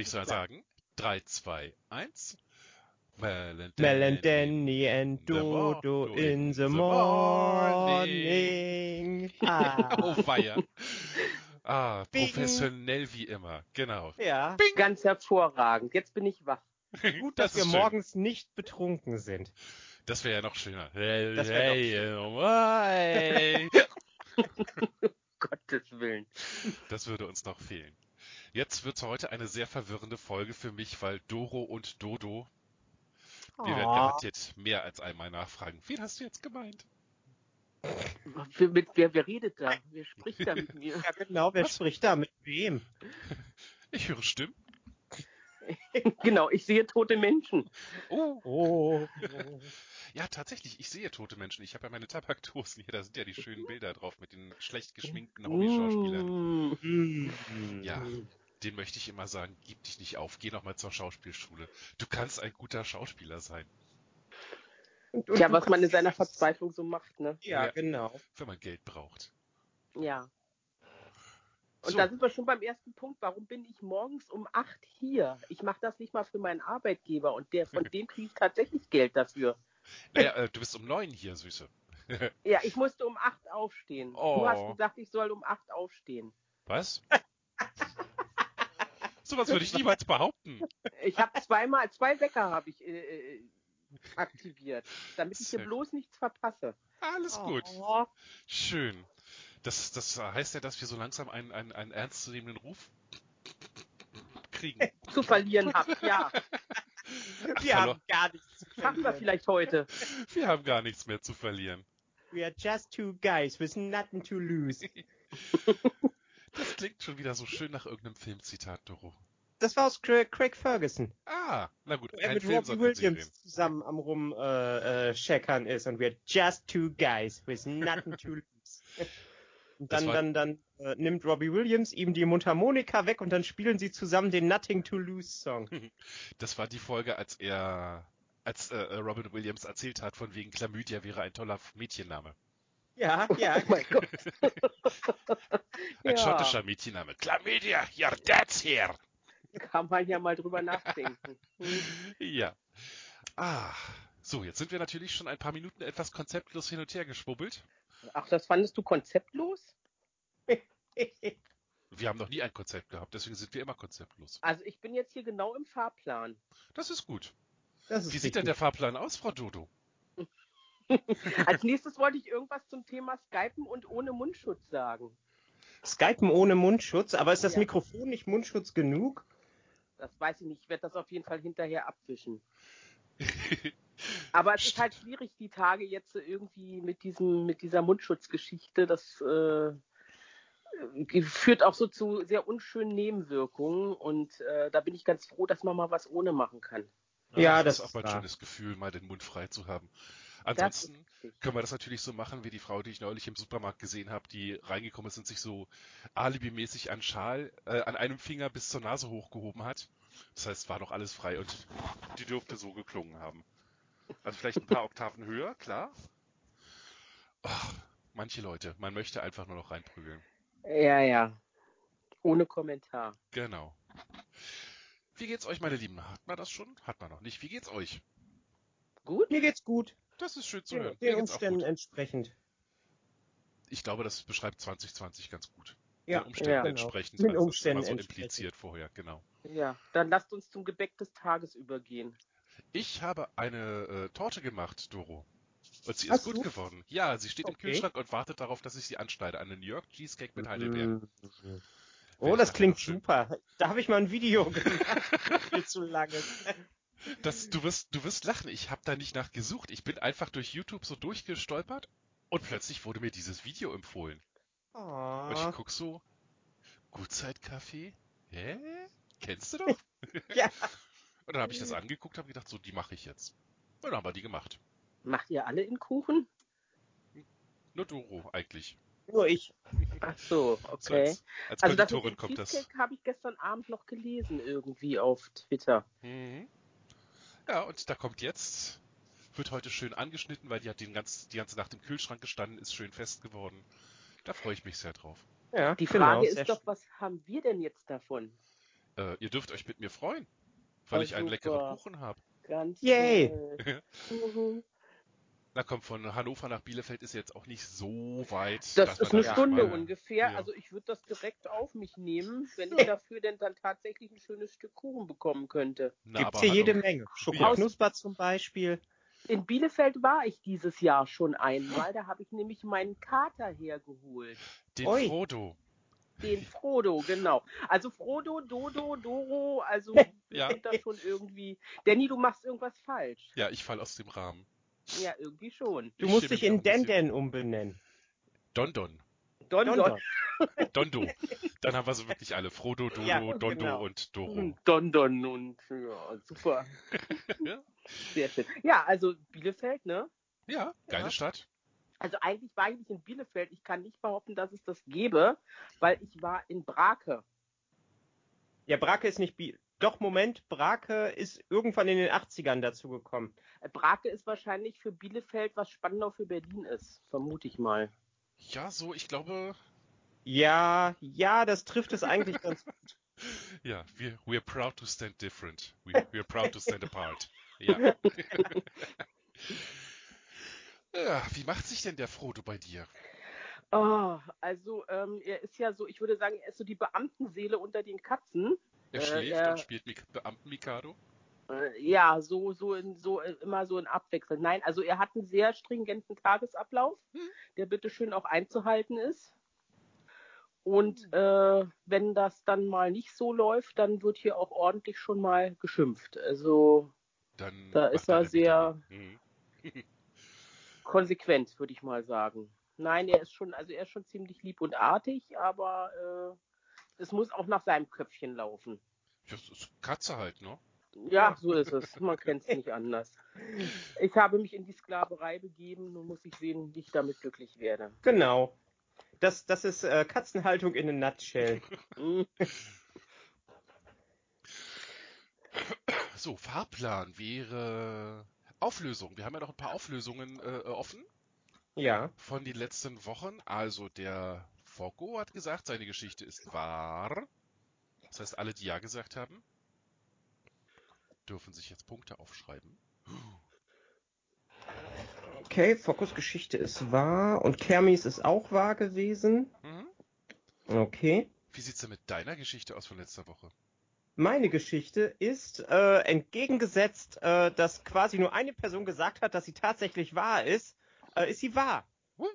würde ich sagen, 3, 2, 1. Mel and Danny and Dodo in the morning. Ah. oh, feier. Ah, professionell wie immer, genau. Ja, Bing. ganz hervorragend. Jetzt bin ich wach. Gut, dass das wir morgens nicht betrunken sind. Das wäre ja noch schöner. Hey, das hey, hey. Gottes Willen. Das würde uns noch fehlen. Jetzt wird heute eine sehr verwirrende Folge für mich, weil Doro und Dodo. Oh. Wir werden garantiert mehr als einmal nachfragen. Wen hast du jetzt gemeint? Mit, wer, wer redet da? Wer spricht da mit mir? Ja, genau, wer Was? spricht da mit wem? Ich höre Stimmen. genau, ich sehe tote Menschen. Oh. oh. Ja, tatsächlich, ich sehe tote Menschen. Ich habe ja meine Tabakdosen hier, da sind ja die schönen Bilder drauf mit den schlecht geschminkten Hobby-Schauspielern. Mm. Ja, den möchte ich immer sagen, gib dich nicht auf, geh nochmal zur Schauspielschule. Du kannst ein guter Schauspieler sein. Und, und ja, was man in seiner Verzweiflung so macht, ne? Ja, ja, genau. Wenn man Geld braucht. Ja. Und so. da sind wir schon beim ersten Punkt. Warum bin ich morgens um acht hier? Ich mache das nicht mal für meinen Arbeitgeber und der von dem kriege ich tatsächlich Geld dafür. Naja, äh, du bist um neun hier, Süße. ja, ich musste um acht aufstehen. Oh. Du hast oh. gesagt, ich soll um acht aufstehen. Was? so was würde ich niemals behaupten. Ich habe zweimal, zwei Wecker habe ich äh, äh, aktiviert, damit ich hier bloß nichts verpasse. Alles gut. Oh. Schön. Das, das heißt ja, dass wir so langsam einen, einen, einen ernstzunehmenden Ruf kriegen. Zu verlieren haben, ja. Ach, wir haben gar nichts zu verlieren. Schaffen wir vielleicht heute. Wir haben gar nichts mehr zu verlieren. We are just two guys with nothing to lose. das klingt schon wieder so schön nach irgendeinem Filmzitat, Doro. Das war aus Craig Ferguson. Ah, na gut. Er mit Film Robbie Williams zusammen am rum äh, äh, ist und wir just two guys with nothing to lose. Und dann, dann, dann äh, nimmt Robbie Williams ihm die Mundharmonika weg und dann spielen sie zusammen den Nothing to Lose Song. Das war die Folge, als er, als äh, äh, Robin Williams erzählt hat, von wegen Chlamydia wäre ein toller Mädchenname. Ja, ja. Oh mein Gott. ein ja. schottischer Mädchenname. Chlamydia, your dad's here. Kann man ja mal drüber nachdenken. Hm. Ja. Ah, so, jetzt sind wir natürlich schon ein paar Minuten etwas konzeptlos hin und her geschwubbelt. Ach, das fandest du konzeptlos? wir haben noch nie ein Konzept gehabt, deswegen sind wir immer konzeptlos. Also ich bin jetzt hier genau im Fahrplan. Das ist gut. Das ist Wie sieht denn der Fahrplan aus, Frau Dodo? Als nächstes wollte ich irgendwas zum Thema Skypen und ohne Mundschutz sagen. Skypen ohne Mundschutz, aber ist das ja. Mikrofon nicht Mundschutz genug? Das weiß ich nicht. Ich werde das auf jeden Fall hinterher abwischen. Aber es ist halt schwierig, die Tage jetzt irgendwie mit diesem, mit dieser Mundschutzgeschichte. Das äh, führt auch so zu sehr unschönen Nebenwirkungen und äh, da bin ich ganz froh, dass man mal was ohne machen kann. Ja, ja das, das, ist auch mal ein schönes Gefühl, mal den Mund frei zu haben. Ansonsten können wir das natürlich so machen, wie die Frau, die ich neulich im Supermarkt gesehen habe, die reingekommen ist und sich so alibimäßig an Schal, äh, an einem Finger bis zur Nase hochgehoben hat. Das heißt, war doch alles frei und die dürfte so geklungen haben. Also vielleicht ein paar Oktaven höher, klar. Ach, manche Leute, man möchte einfach nur noch reinprügeln. Ja, ja. Ohne Kommentar. Genau. Wie geht's euch, meine Lieben? Hat man das schon? Hat man noch nicht. Wie geht's euch? Gut? Mir geht's gut. Das ist schön zu ja, hören. Den Umständen entsprechend. Ich glaube, das beschreibt 2020 ganz gut. Ja, Den Umständen ja, genau. entsprechend. Den Umständen so impliziert vorher, genau. Ja, dann lasst uns zum Gebäck des Tages übergehen. Ich habe eine äh, Torte gemacht, Doro. Und sie ist gut du? geworden. Ja, sie steht okay. im Kühlschrank und wartet darauf, dass ich sie anschneide. Eine New York Cheesecake mit Heidelbeeren. Mhm. Oh, das klingt super. Da habe ich mal ein Video gemacht. Viel zu lange. Das, du, wirst, du wirst lachen. Ich habe da nicht nachgesucht. Ich bin einfach durch YouTube so durchgestolpert und plötzlich wurde mir dieses Video empfohlen. Oh. Und ich guck so, Gutzeitkaffee? Hä? Kennst du doch? ja. Und dann habe ich das angeguckt, habe gedacht, so, die mache ich jetzt. Und dann haben wir die gemacht. Macht ihr alle in Kuchen? Nur Doro eigentlich. Nur ich. Ach so, okay. So als, als also Konditorin kommt das. habe ich gestern Abend noch gelesen irgendwie auf Twitter. Mhm. Ja, und da kommt jetzt, wird heute schön angeschnitten, weil die hat den ganz, die ganze Nacht im Kühlschrank gestanden, ist schön fest geworden. Da freue ich mich sehr drauf. Ja, die Frage genau, ist doch, was haben wir denn jetzt davon? Äh, ihr dürft euch mit mir freuen, weil oh, ich einen super. leckeren Kuchen habe. Ganz Yay! Na komm, von Hannover nach Bielefeld ist jetzt auch nicht so weit. Das ist eine Stunde mal, ungefähr. Ja. Also ich würde das direkt auf mich nehmen, wenn ich dafür denn dann tatsächlich ein schönes Stück Kuchen bekommen könnte. Gibt hier jede Menge. Schokoknusper ja. zum Beispiel. In Bielefeld war ich dieses Jahr schon einmal. Da habe ich nämlich meinen Kater hergeholt. Den Oi. Frodo. Den Frodo, genau. Also Frodo, Dodo, Doro, also ja. sind da schon irgendwie. Danny, du machst irgendwas falsch. Ja, ich fall aus dem Rahmen. Ja, irgendwie schon. Du ich musst dich in Denden umbenennen. Dondon. Dondon. Dondo. Dann haben wir so wirklich alle. Frodo, Dodo, ja, Dondo genau. und Doro. Dondon und ja, super. ja. Sehr schön. Ja, also Bielefeld, ne? Ja, geile ja. Stadt. Also eigentlich war ich nicht in Bielefeld. Ich kann nicht behaupten, dass es das gäbe, weil ich war in Brake. Ja, Brake ist nicht Bielefeld. Doch, Moment, Brake ist irgendwann in den 80ern dazugekommen. Äh, Brake ist wahrscheinlich für Bielefeld, was Spandau für Berlin ist, vermute ich mal. Ja, so, ich glaube. Ja, ja, das trifft es eigentlich ganz gut. Ja, wir we're proud to stand different. We, we're proud to stand apart. Ja. ja. Wie macht sich denn der Frodo bei dir? Oh, also ähm, er ist ja so, ich würde sagen, er ist so die Beamtenseele unter den Katzen. Er äh, schläft er, und spielt Beamten Mikado? Äh, ja, so, so, in, so äh, immer so in Abwechseln. Nein, also er hat einen sehr stringenten Tagesablauf, hm. der bitteschön auch einzuhalten ist. Und hm. äh, wenn das dann mal nicht so läuft, dann wird hier auch ordentlich schon mal geschimpft. Also dann da ist er sehr hm. konsequent, würde ich mal sagen. Nein, er ist schon, also er ist schon ziemlich lieb und artig, aber äh, es muss auch nach seinem Köpfchen laufen. Das ist Katze halt, ne? Ja, so ist es. Man kennt es nicht anders. Ich habe mich in die Sklaverei begeben, nun muss ich sehen, wie ich damit glücklich werde. Genau. Das, das ist äh, Katzenhaltung in a nutshell. so, Fahrplan wäre Auflösung. Wir haben ja noch ein paar Auflösungen äh, offen. Ja. Von den letzten Wochen. Also der Foko hat gesagt, seine Geschichte ist wahr. Das heißt, alle, die Ja gesagt haben, dürfen sich jetzt Punkte aufschreiben. Okay, Fokus Geschichte ist wahr und Kermis ist auch wahr gewesen. Mhm. Okay. Wie sieht's denn mit deiner Geschichte aus von letzter Woche? Meine Geschichte ist äh, entgegengesetzt, äh, dass quasi nur eine Person gesagt hat, dass sie tatsächlich wahr ist, äh, ist sie wahr. Uh.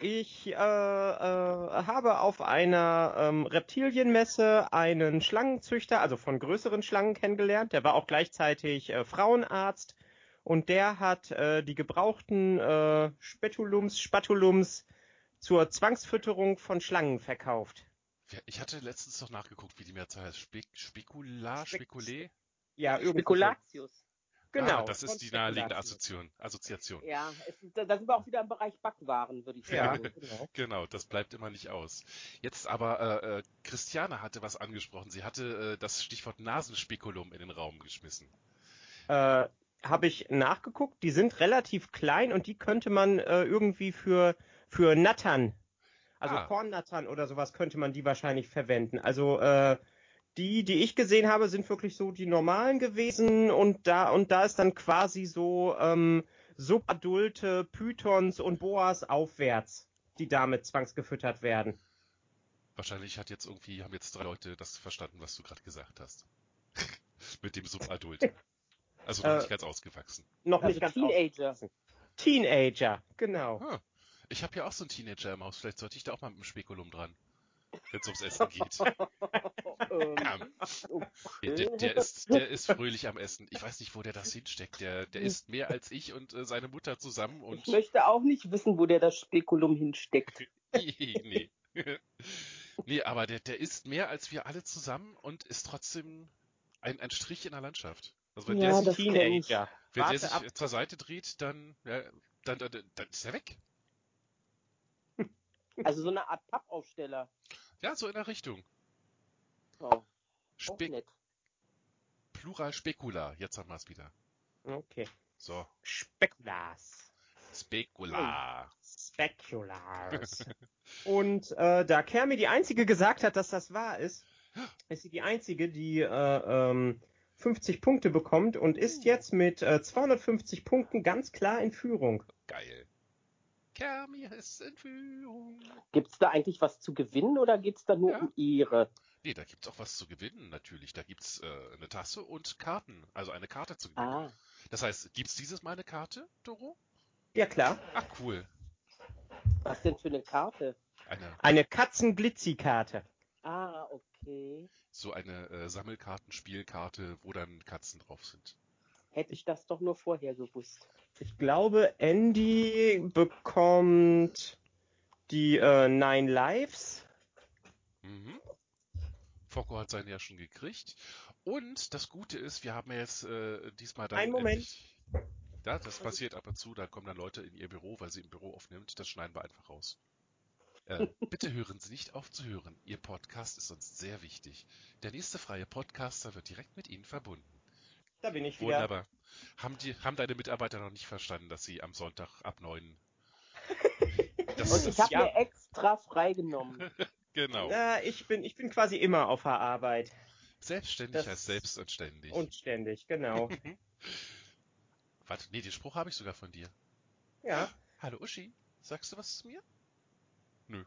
Ich äh, äh, habe auf einer ähm, Reptilienmesse einen Schlangenzüchter, also von größeren Schlangen kennengelernt. Der war auch gleichzeitig äh, Frauenarzt und der hat äh, die gebrauchten äh, Spetulums, Spatulums zur Zwangsfütterung von Schlangen verkauft. Ich hatte letztens noch nachgeguckt, wie die Mehrzahl heißt. Spe Spekula, Spekulé? Ja, Spekulatius. Genau. Ah, das ist die naheliegende Assoziation. Assoziation. Ja, es, da sind wir auch wieder im Bereich Backwaren, würde ich sagen. Ja, genau. genau, das bleibt immer nicht aus. Jetzt aber, äh, äh, Christiane hatte was angesprochen. Sie hatte äh, das Stichwort Nasenspikulum in den Raum geschmissen. Äh, Habe ich nachgeguckt. Die sind relativ klein und die könnte man äh, irgendwie für, für Nattern, also ah. Kornnattern oder sowas, könnte man die wahrscheinlich verwenden. Also, äh, die, die ich gesehen habe, sind wirklich so die normalen gewesen und da und da ist dann quasi so ähm, subadulte Pythons und Boas aufwärts, die damit zwangsgefüttert werden. Wahrscheinlich hat jetzt irgendwie, haben jetzt drei Leute das verstanden, was du gerade gesagt hast. Mit dem Subadult. Also noch äh, nicht ganz ausgewachsen. Noch also nicht ganz Teenager. Ausgewachsen. Teenager, genau. Ah, ich habe ja auch so einen Teenager im Haus. Vielleicht sollte ich da auch mal mit dem Spekulum dran wenn es ums Essen geht. der, der, ist, der ist fröhlich am Essen. Ich weiß nicht, wo der das hinsteckt. Der, der isst mehr als ich und äh, seine Mutter zusammen. Und ich möchte auch nicht wissen, wo der das Spekulum hinsteckt. nee. nee, aber der, der isst mehr als wir alle zusammen und ist trotzdem ein, ein Strich in der Landschaft. Also wenn ja, der sich, Teenager. Wenn der sich ab. zur Seite dreht, dann, ja, dann, dann, dann ist er weg. Also so eine Art Pappaufsteller. Ja, so in der Richtung. Oh. Spe Plural Spekula. Jetzt haben wir es wieder. Okay. So. Spekulas. Spekula. Spekulars. Und äh, da Kermi die einzige gesagt hat, dass das wahr ist, ist sie die einzige, die äh, ähm, 50 Punkte bekommt und ist jetzt mit äh, 250 Punkten ganz klar in Führung. Geil. Kermi ist in Führung. Gibt's da eigentlich was zu gewinnen oder geht's da nur ja. um Ehre? Nee, da gibt's auch was zu gewinnen, natürlich. Da gibt's äh, eine Tasse und Karten, also eine Karte zu gewinnen. Ah. Das heißt, gibt's dieses Mal eine Karte, Doro? Ja, klar. Ach, cool. Was denn für eine Karte? Eine, eine Katzenglitzi-Karte. Ah, okay. So eine äh, Sammelkartenspielkarte, wo dann Katzen drauf sind. Hätte ich das doch nur vorher gewusst. Ich glaube, Andy bekommt die äh, Nine Lives. Mhm. Focko hat seine ja schon gekriegt. Und das Gute ist, wir haben ja jetzt äh, diesmal dann. Ein Moment. Ja, das passiert ab und zu, da kommen dann Leute in ihr Büro, weil sie im Büro aufnimmt. Das schneiden wir einfach raus. Äh, bitte hören Sie nicht auf zu hören. Ihr Podcast ist uns sehr wichtig. Der nächste freie Podcaster wird direkt mit Ihnen verbunden. Da bin ich wieder. Wunderbar. Haben, die, haben deine Mitarbeiter noch nicht verstanden, dass sie am Sonntag ab 9 das Und ich habe ja. mir extra freigenommen. genau. Ja, ich bin, ich bin quasi immer auf der Arbeit. Selbstständig das heißt selbst und ständig. Und ständig, genau. Warte, nee, den Spruch habe ich sogar von dir. Ja. Hallo Uschi, sagst du was zu mir? Nö.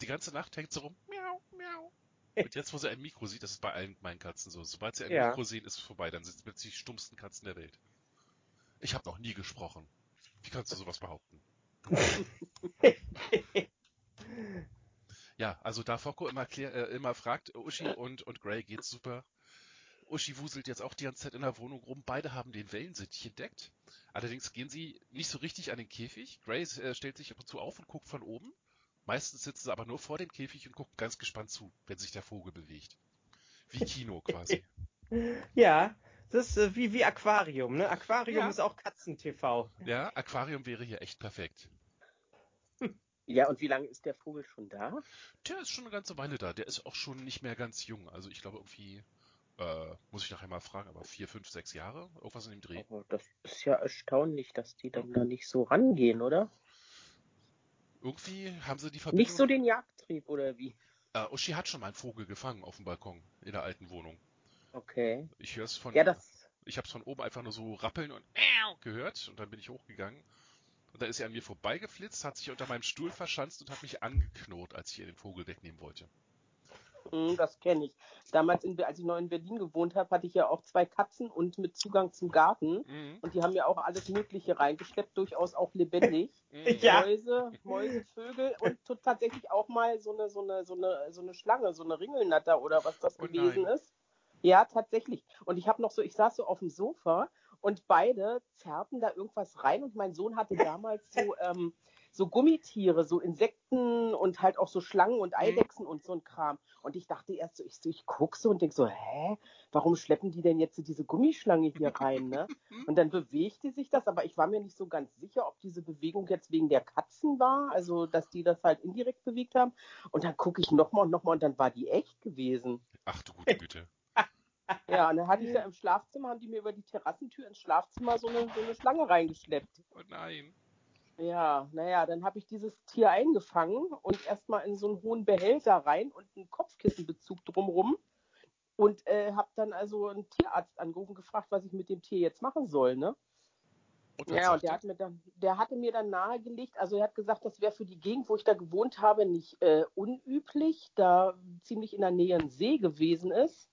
Die ganze Nacht hängt sie rum. Miau, miau. Und jetzt, wo sie ein Mikro sieht, das ist bei allen meinen Katzen so. Sobald sie ein ja. Mikro sehen, ist es vorbei. Dann sind sie plötzlich die stummsten Katzen der Welt. Ich habe noch nie gesprochen. Wie kannst du sowas behaupten? ja, also da Focko immer, klär, äh, immer fragt, Uschi und, und Gray geht's super. Uschi wuselt jetzt auch die ganze Zeit in der Wohnung rum. Beide haben den Wellensittich entdeckt. Allerdings gehen sie nicht so richtig an den Käfig. Gray äh, stellt sich ab und zu auf und guckt von oben. Meistens sitzen sie aber nur vor dem Käfig und gucken ganz gespannt zu, wenn sich der Vogel bewegt. Wie Kino quasi. ja, das ist äh, wie, wie Aquarium, ne? Aquarium ja. ist auch Katzen-TV. Ja, Aquarium wäre hier echt perfekt. Ja, und wie lange ist der Vogel schon da? Der ist schon eine ganze Weile da. Der ist auch schon nicht mehr ganz jung. Also ich glaube irgendwie, äh, muss ich nachher mal fragen, aber vier, fünf, sechs Jahre, irgendwas in dem Dreh. Aber das ist ja erstaunlich, dass die dann da nicht so rangehen, oder? Irgendwie haben sie die Verbindung... Nicht so den Jagdtrieb, oder wie? Äh, Uschi hat schon mal einen Vogel gefangen auf dem Balkon in der alten Wohnung. Okay. Ich höre es von... Ja, das... Ich habe es von oben einfach nur so rappeln und gehört und dann bin ich hochgegangen. Und da ist er an mir vorbeigeflitzt, hat sich unter meinem Stuhl verschanzt und hat mich angeknurrt, als ich ihr den Vogel wegnehmen wollte. Hm, das kenne ich. Damals, in, als ich noch in Berlin gewohnt habe, hatte ich ja auch zwei Katzen und mit Zugang zum Garten. Mhm. Und die haben ja auch alles Mögliche reingeschleppt, durchaus auch lebendig. Mhm. Ja. Mäuse, Mäuse, Vögel und tatsächlich auch mal so eine, so eine, so eine, so eine Schlange, so eine Ringelnatter oder was das oh gewesen nein. ist. Ja, tatsächlich. Und ich habe noch so, ich saß so auf dem Sofa und beide zerrten da irgendwas rein und mein Sohn hatte damals so ähm, so Gummitiere, so Insekten und halt auch so Schlangen und mhm. Eidechsen und so ein Kram. Und ich dachte erst so, ich, so, ich guck so und denk so, hä, warum schleppen die denn jetzt diese Gummischlange hier rein, ne? Und dann bewegte sich das, aber ich war mir nicht so ganz sicher, ob diese Bewegung jetzt wegen der Katzen war, also dass die das halt indirekt bewegt haben. Und dann gucke ich nochmal und nochmal und dann war die echt gewesen. Ach du gute Güte. Ja, und dann hatte ich da im Schlafzimmer, haben die mir über die Terrassentür ins Schlafzimmer so eine, so eine Schlange reingeschleppt. Oh nein. Ja, naja, dann habe ich dieses Tier eingefangen und erstmal in so einen hohen Behälter rein und einen Kopfkissenbezug drumrum und äh, habe dann also einen Tierarzt angerufen und gefragt, was ich mit dem Tier jetzt machen soll, ne? Und ja, und der, hat mir dann, der hatte mir dann nahegelegt, also er hat gesagt, das wäre für die Gegend, wo ich da gewohnt habe, nicht äh, unüblich, da ziemlich in der Nähe ein See gewesen ist.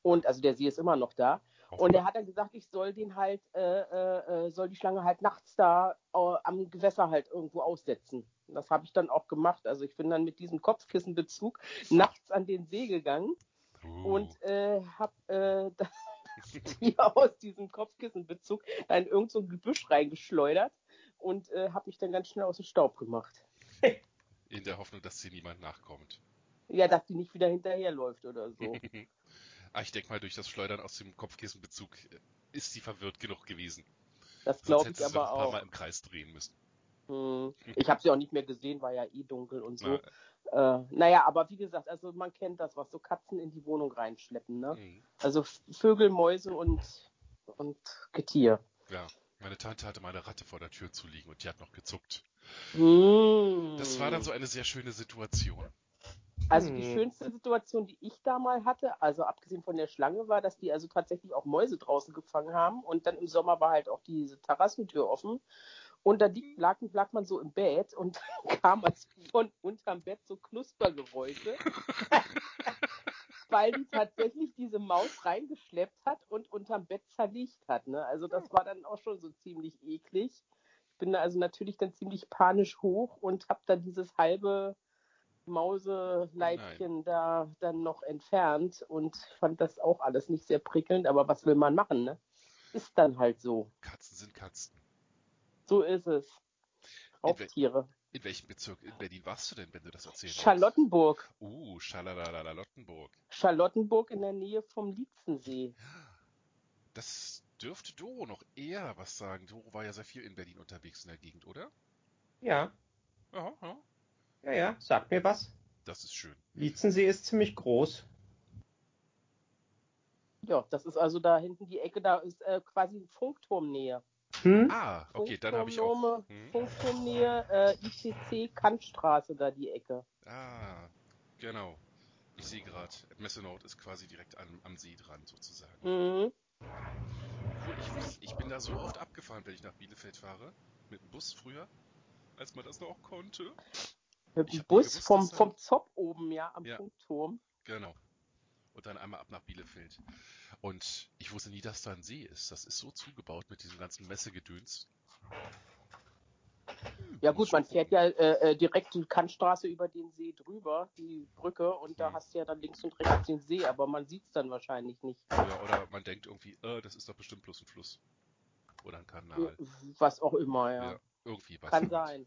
Und also der See ist immer noch da. Und er hat dann gesagt, ich soll den halt, äh, äh, soll die Schlange halt nachts da äh, am Gewässer halt irgendwo aussetzen. Das habe ich dann auch gemacht. Also ich bin dann mit diesem Kopfkissenbezug nachts an den See gegangen uh. und äh, habe äh, hier aus diesem Kopfkissenbezug in irgend so ein Gebüsch reingeschleudert und äh, habe mich dann ganz schnell aus dem Staub gemacht. In der Hoffnung, dass sie niemand nachkommt. Ja, dass die nicht wieder hinterherläuft oder so. Ah, ich denke mal, durch das Schleudern aus dem Kopfkissenbezug äh, ist sie verwirrt genug gewesen. Das glaube ich aber auch. ein paar Mal im Kreis drehen müssen. Hm. Ich habe sie auch nicht mehr gesehen, war ja eh dunkel und so. Na, äh, naja, aber wie gesagt, also man kennt das, was so Katzen in die Wohnung reinschleppen, ne? Mhm. Also Vögel, Mäuse und, und Getier. Ja, meine Tante hatte meine Ratte vor der Tür zu liegen und die hat noch gezuckt. Mhm. Das war dann so eine sehr schöne Situation. Also hm. die schönste Situation, die ich da mal hatte, also abgesehen von der Schlange, war, dass die also tatsächlich auch Mäuse draußen gefangen haben und dann im Sommer war halt auch diese Terrassentür offen und da lag, lag man so im Bett und kam also von unterm Bett so Knuspergeräusche, weil die tatsächlich diese Maus reingeschleppt hat und unterm Bett zerlegt hat. Ne? Also das war dann auch schon so ziemlich eklig. Ich bin da also natürlich dann ziemlich panisch hoch und habe dann dieses halbe Mauseleibchen Nein. da dann noch entfernt und fand das auch alles nicht sehr prickelnd, aber was will man machen, ne? Ist dann halt so. Katzen sind Katzen. So ist es. Raubtiere. In, in welchem Bezirk in Berlin warst du denn, wenn du das erzählst? Charlottenburg. Uh, Schalalalottenburg. Charlottenburg in der Nähe vom Lietzensee. Das dürfte Doro noch eher was sagen. Doro war ja sehr viel in Berlin unterwegs in der Gegend, oder? Ja. Ja, ja. Ja, ja, sagt mir was. Das ist schön. Lietzensee ist ziemlich groß. Ja, das ist also da hinten die Ecke, da ist äh, quasi Funkturmnähe. Hm? Ah, okay, dann habe ich auch. Hm? Funkturmnähe, äh, ICC, Kantstraße, da die Ecke. Ah, genau. Ich sehe gerade, Messenort ist quasi direkt am, am See dran, sozusagen. Mhm. Ich, ich bin da so oft abgefahren, wenn ich nach Bielefeld fahre. Mit dem Bus früher, als man das noch konnte. Mit dem Bus gewusst, vom, vom Zopp oben, ja, am ja, Funkturm. Genau. Und dann einmal ab nach Bielefeld. Und ich wusste nie, dass da ein See ist. Das ist so zugebaut mit diesem ganzen Messegedöns. Hm, ja gut, man fährt ja äh, äh, direkt die Kantstraße über den See drüber, die Brücke, und da hm. hast du ja dann links und rechts den See, aber man sieht es dann wahrscheinlich nicht. Ja, oder man denkt irgendwie, äh, das ist doch bestimmt bloß ein Fluss. Oder ein Kanal. Was auch immer, ja. ja irgendwie was. Kann sein.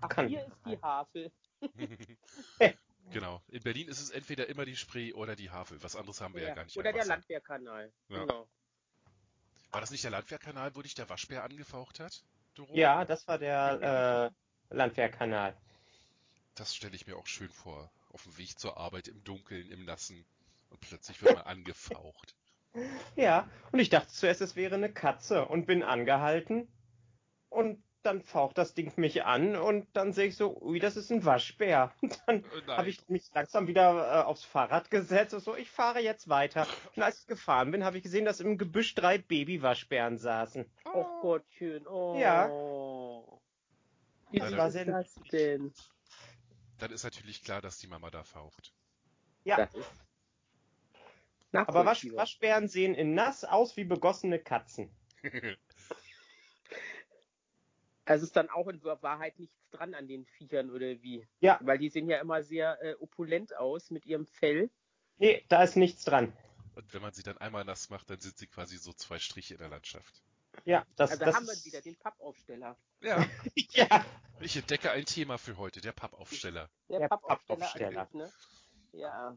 Ach, Kann. hier ist die Havel. genau. In Berlin ist es entweder immer die Spree oder die Havel. Was anderes haben wir ja, ja gar nicht. Oder der Landwehrkanal. Ja. Genau. War das nicht der Landwehrkanal, wo dich der Waschbär angefaucht hat? Doro? Ja, das war der äh, Landwehrkanal. Das stelle ich mir auch schön vor. Auf dem Weg zur Arbeit im Dunkeln, im Nassen. Und plötzlich wird man angefaucht. Ja, und ich dachte zuerst, es wäre eine Katze und bin angehalten. Und dann faucht das Ding mich an und dann sehe ich so, ui, das ist ein Waschbär. Und dann oh habe ich mich langsam wieder äh, aufs Fahrrad gesetzt und so, ich fahre jetzt weiter. Und als ich gefahren bin, habe ich gesehen, dass im Gebüsch drei Babywaschbären saßen. Oh, Gottchen, oh. Ja. Wie also, war das denn? Dann ist natürlich klar, dass die Mama da faucht. Ja. Aber Wasch Waschbären sehen in nass aus wie begossene Katzen. Also ist dann auch in Wahrheit nichts dran an den Viechern oder wie? Ja. Weil die sehen ja immer sehr äh, opulent aus mit ihrem Fell. Nee, da ist nichts dran. Und wenn man sie dann einmal nass macht, dann sind sie quasi so zwei Striche in der Landschaft. Ja, das, also das haben wir wieder den Pappaufsteller. Ja. ja. Ich entdecke ein Thema für heute, der Pappaufsteller. Der, der Pappaufsteller. Pappaufsteller. Ne? Ja.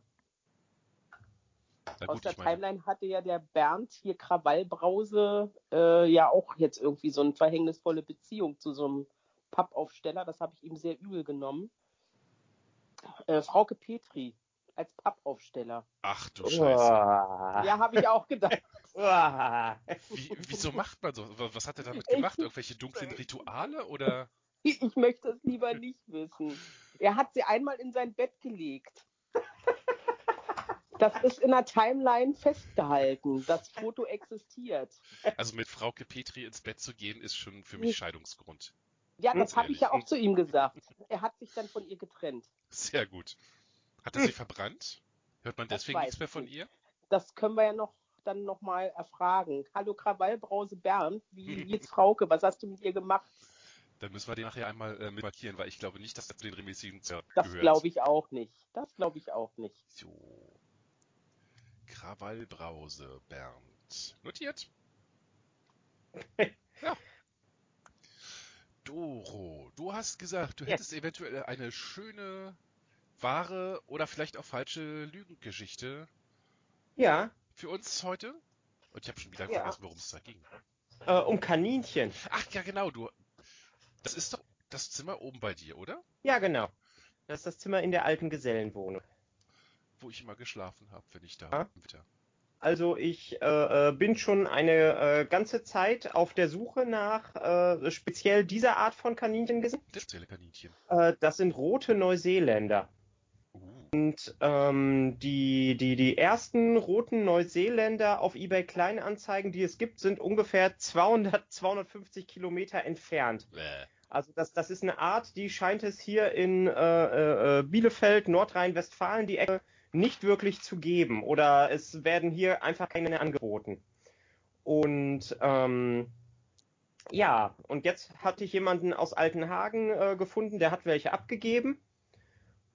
Na Aus der meine... Timeline hatte ja der Bernd hier Krawallbrause äh, ja auch jetzt irgendwie so eine verhängnisvolle Beziehung zu so einem Pappaufsteller. Das habe ich ihm sehr übel genommen. Äh, Frauke Petri als Pappaufsteller. Ach du Scheiße. Ja, habe ich auch gedacht. Wie, wieso macht man so? Was hat er damit gemacht? Irgendwelche dunklen Rituale oder? Ich möchte es lieber nicht wissen. Er hat sie einmal in sein Bett gelegt. Das ist in der Timeline festgehalten. Das Foto existiert. Also mit Frauke Petri ins Bett zu gehen, ist schon für mich Scheidungsgrund. Ja, das habe ich ja auch zu ihm gesagt. Er hat sich dann von ihr getrennt. Sehr gut. Hat er sie verbrannt? Hört man deswegen nichts mehr von ihr? Das können wir ja noch dann nochmal erfragen. Hallo Krawallbrause Bernd, wie geht's Frauke? Was hast du mit ihr gemacht? Dann müssen wir den nachher einmal äh, markieren, weil ich glaube nicht, dass er zu den regelmäßigen gehört. Das glaube ich auch nicht. Das glaube ich auch nicht. So. Krawallbrause, Bernd. Notiert. ja. Doro, du hast gesagt, du yes. hättest eventuell eine schöne, wahre oder vielleicht auch falsche Lügengeschichte. Ja. Für uns heute? Und ich habe schon wieder ja. vergessen, worum es da ging. Äh, um Kaninchen. Ach ja, genau, du. Das ist doch das Zimmer oben bei dir, oder? Ja, genau. Das ist das Zimmer in der alten Gesellenwohnung wo ich immer geschlafen habe, wenn ich da ja? Winter. Also ich äh, äh, bin schon eine äh, ganze Zeit auf der Suche nach äh, speziell dieser Art von Kaninchen gewesen. Spezielle Kaninchen. Äh, das sind rote Neuseeländer. Uh. Und ähm, die, die, die ersten roten Neuseeländer auf eBay Kleinanzeigen, die es gibt, sind ungefähr 200, 250 Kilometer entfernt. Bäh. Also das, das ist eine Art, die scheint es hier in äh, Bielefeld, Nordrhein-Westfalen, die Ecke nicht wirklich zu geben oder es werden hier einfach keine angeboten. Und ähm, ja, und jetzt hatte ich jemanden aus Altenhagen äh, gefunden, der hat welche abgegeben.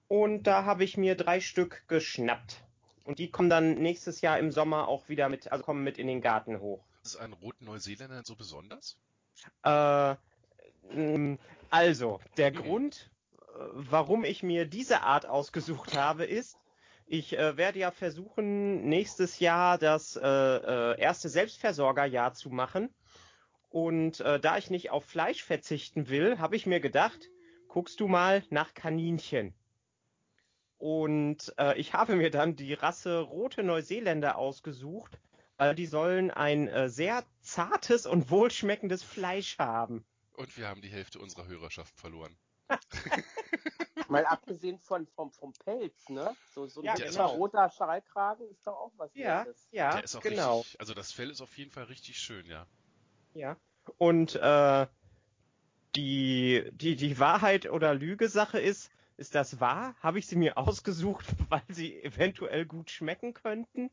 Und da habe ich mir drei Stück geschnappt. Und die kommen dann nächstes Jahr im Sommer auch wieder mit, also kommen mit in den Garten hoch. Ist ein roten Neuseeländer so besonders? Äh, also, der mhm. Grund, äh, warum ich mir diese Art ausgesucht habe, ist, ich äh, werde ja versuchen, nächstes Jahr das äh, äh, erste Selbstversorgerjahr zu machen. Und äh, da ich nicht auf Fleisch verzichten will, habe ich mir gedacht, guckst du mal nach Kaninchen. Und äh, ich habe mir dann die Rasse rote Neuseeländer ausgesucht, weil die sollen ein äh, sehr zartes und wohlschmeckendes Fleisch haben. Und wir haben die Hälfte unserer Hörerschaft verloren. Mal abgesehen von, vom, vom Pelz, ne? So, so ein ja, genau. roter Schallkragen ist doch auch was Ja, Nettes. ja, Der ist auch genau. Richtig, also das Fell ist auf jeden Fall richtig schön, ja. Ja. Und äh, die, die, die Wahrheit oder Lüge-Sache ist, ist das wahr? Habe ich sie mir ausgesucht, weil sie eventuell gut schmecken könnten?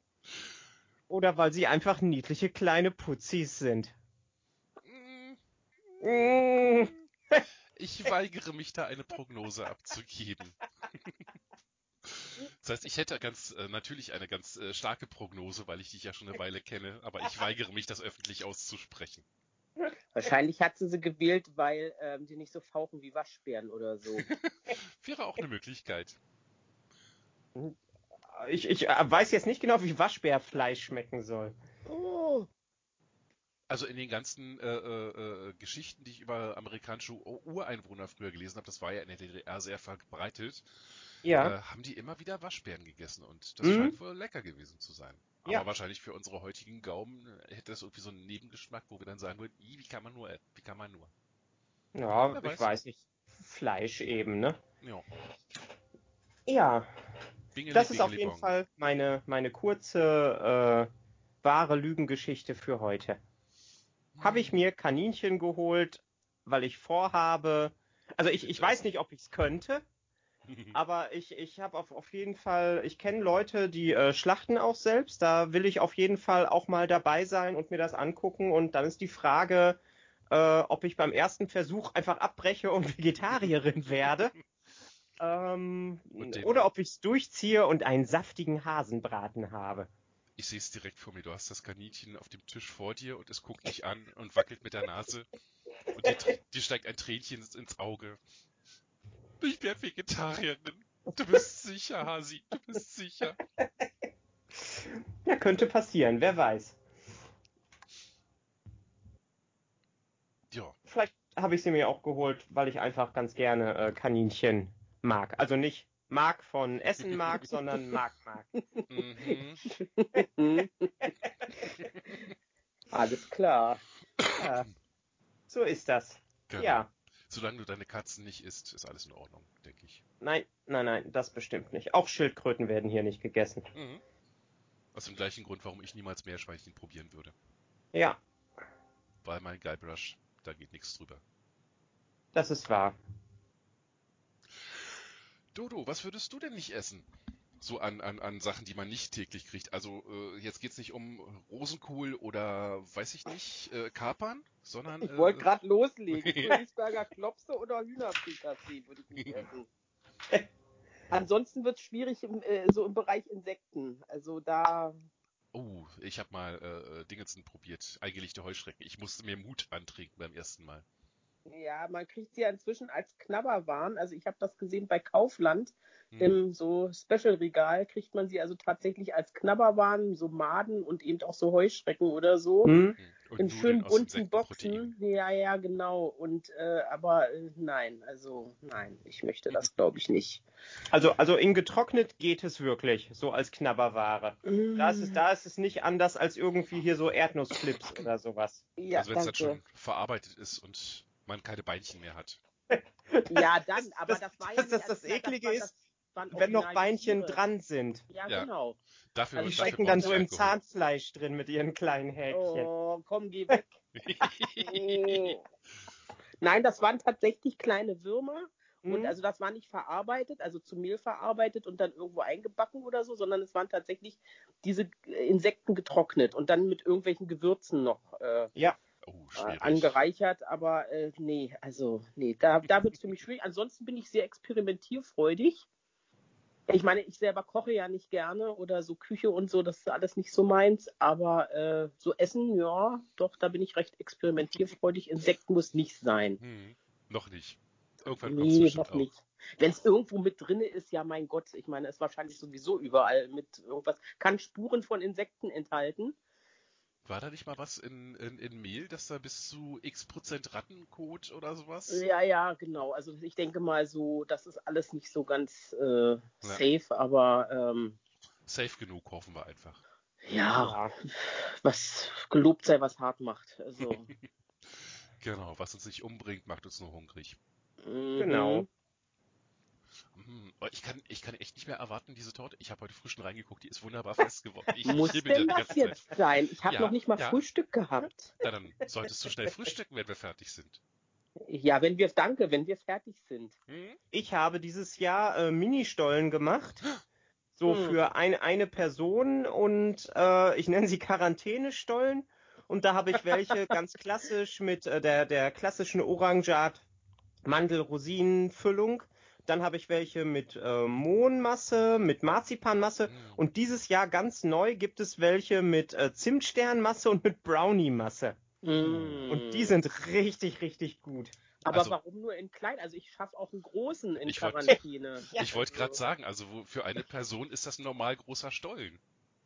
Oder weil sie einfach niedliche kleine Putzis sind? Mm. Mm. Ich weigere mich da eine Prognose abzugeben. Das heißt, ich hätte ganz äh, natürlich eine ganz äh, starke Prognose, weil ich dich ja schon eine Weile kenne, aber ich weigere mich, das öffentlich auszusprechen. Wahrscheinlich hat sie sie gewählt, weil ähm, die nicht so fauchen wie Waschbären oder so. Wäre auch eine Möglichkeit. Ich, ich äh, weiß jetzt nicht genau, wie Waschbärfleisch schmecken soll. Oh. Also in den ganzen äh, äh, äh, Geschichten, die ich über amerikanische Ureinwohner früher gelesen habe, das war ja in der DDR sehr verbreitet, ja. äh, haben die immer wieder Waschbären gegessen und das mhm. scheint wohl lecker gewesen zu sein. Aber ja. wahrscheinlich für unsere heutigen Gaumen äh, hätte das irgendwie so einen Nebengeschmack, wo wir dann sagen würden, wie kann man nur, wie kann man nur. Ja, Wer ich weiß. nicht. Fleisch eben, ne? Ja. Ja. Bingeli, das ist auf jeden Fall meine, meine kurze, äh, wahre Lügengeschichte für heute habe ich mir Kaninchen geholt, weil ich vorhabe, also ich, ich weiß nicht, ob ich es könnte, aber ich, ich habe auf, auf jeden Fall, ich kenne Leute, die äh, schlachten auch selbst. Da will ich auf jeden Fall auch mal dabei sein und mir das angucken. Und dann ist die Frage, äh, ob ich beim ersten Versuch einfach abbreche und Vegetarierin werde. ähm, oder ob ich es durchziehe und einen saftigen Hasenbraten habe. Ich sehe es direkt vor mir. Du hast das Kaninchen auf dem Tisch vor dir und es guckt dich an und wackelt mit der Nase. Und dir, dir steigt ein Tränchen ins Auge. Ich werde Vegetarierin. Du bist sicher, Hasi. Du bist sicher. Ja, könnte passieren. Wer weiß. Ja. Vielleicht habe ich sie mir auch geholt, weil ich einfach ganz gerne äh, Kaninchen mag. Also nicht Mark von Essen mag, sondern Mark mag. Mhm. Alles klar. Ja, so ist das. Genau. Ja. Solange du deine Katzen nicht isst, ist alles in Ordnung, denke ich. Nein, nein, nein, das bestimmt nicht. Auch Schildkröten werden hier nicht gegessen. Mhm. Aus dem gleichen Grund, warum ich niemals Meerschweinchen probieren würde. Ja. Weil mein Guybrush, da geht nichts drüber. Das ist wahr. Dodo, was würdest du denn nicht essen? So an, an, an Sachen, die man nicht täglich kriegt. Also äh, jetzt geht's nicht um Rosenkohl oder weiß ich nicht, äh, Kapern, sondern. Ich äh, wollte gerade loslegen. Königsberger Klopse oder Hühnerfrikassee würde ich nicht essen. Ansonsten wird es schwierig im, äh, so im Bereich Insekten. Also da. Oh, ich habe mal äh, Dingensen probiert, eingelegte Heuschrecken. Ich musste mir Mut antrinken beim ersten Mal. Ja, man kriegt sie ja inzwischen als Knabberwaren. Also ich habe das gesehen bei Kaufland. Hm. Im so Special-Regal kriegt man sie also tatsächlich als Knabberwaren, so Maden und eben auch so Heuschrecken oder so. Hm. Und in schönen bunten Boxen. Ja, ja, genau. Und äh, aber äh, nein, also nein, ich möchte das glaube ich nicht. Also also in getrocknet geht es wirklich, so als Knabberware. Mm. Da ist es da ist es nicht anders als irgendwie hier so Erdnussflips oder sowas. Ja, also wenn es dann schon verarbeitet ist und man keine Beinchen mehr hat. ja, dann, aber das, das war ja nicht, das, das Eklige das, ist, wenn noch Beinchen Tiere. dran sind. Ja, ja. genau. Dafür, die stecken dann so im Zahnfleisch drin mit ihren kleinen Häkchen. Oh, komm, geh weg. Nein, das waren tatsächlich kleine Würmer. Und mhm. also das war nicht verarbeitet, also zu Mehl verarbeitet und dann irgendwo eingebacken oder so, sondern es waren tatsächlich diese Insekten getrocknet und dann mit irgendwelchen Gewürzen noch äh, ja. Oh, angereichert. Aber äh, nee, also nee, da, da wird es für mich schwierig. Ansonsten bin ich sehr experimentierfreudig. Ich meine, ich selber koche ja nicht gerne oder so Küche und so, das ist alles nicht so meins. Aber äh, so Essen, ja, doch, da bin ich recht experimentierfreudig. Insekten muss nicht sein. Hm, noch nicht. Irgendwann nee, noch auch. nicht. Wenn es irgendwo mit drin ist, ja mein Gott, ich meine, es ist wahrscheinlich sowieso überall mit irgendwas. Kann Spuren von Insekten enthalten. War da nicht mal was in, in, in Mehl, dass da bis zu x Prozent Rattenkot oder sowas? Ja, ja, genau. Also ich denke mal so, das ist alles nicht so ganz äh, safe, ja. aber ähm, safe genug, hoffen wir einfach. Ja, was gelobt sei, was hart macht. Also. genau, was uns nicht umbringt, macht uns nur hungrig. Mhm. Genau. Hm, ich kann, ich kann echt nicht mehr erwarten, diese Torte. Ich habe heute früh schon reingeguckt, die ist wunderbar fest geworden. Ich, Muss denn das jetzt Zeit. sein? Ich habe ja, noch nicht mal ja. Frühstück gehabt. Na, dann solltest du schnell frühstücken, wenn wir fertig sind. Ja, wenn wir, danke, wenn wir fertig sind. Hm? Ich habe dieses Jahr äh, Ministollen gemacht. So hm. für ein, eine Person und äh, ich nenne sie Quarantänestollen. Und da habe ich welche ganz klassisch mit äh, der, der klassischen Orangeat Mandel-Rosinen-Füllung dann habe ich welche mit äh, Mohnmasse, mit Marzipanmasse. Mm. Und dieses Jahr ganz neu gibt es welche mit äh, Zimtsternmasse und mit Brownie-Masse. Mm. Und die sind richtig, richtig gut. Aber also, warum nur in klein? Also ich schaffe auch einen großen in ich Quarantäne. Wollt, ich wollte gerade sagen, also für eine Person ist das ein normal großer Stollen.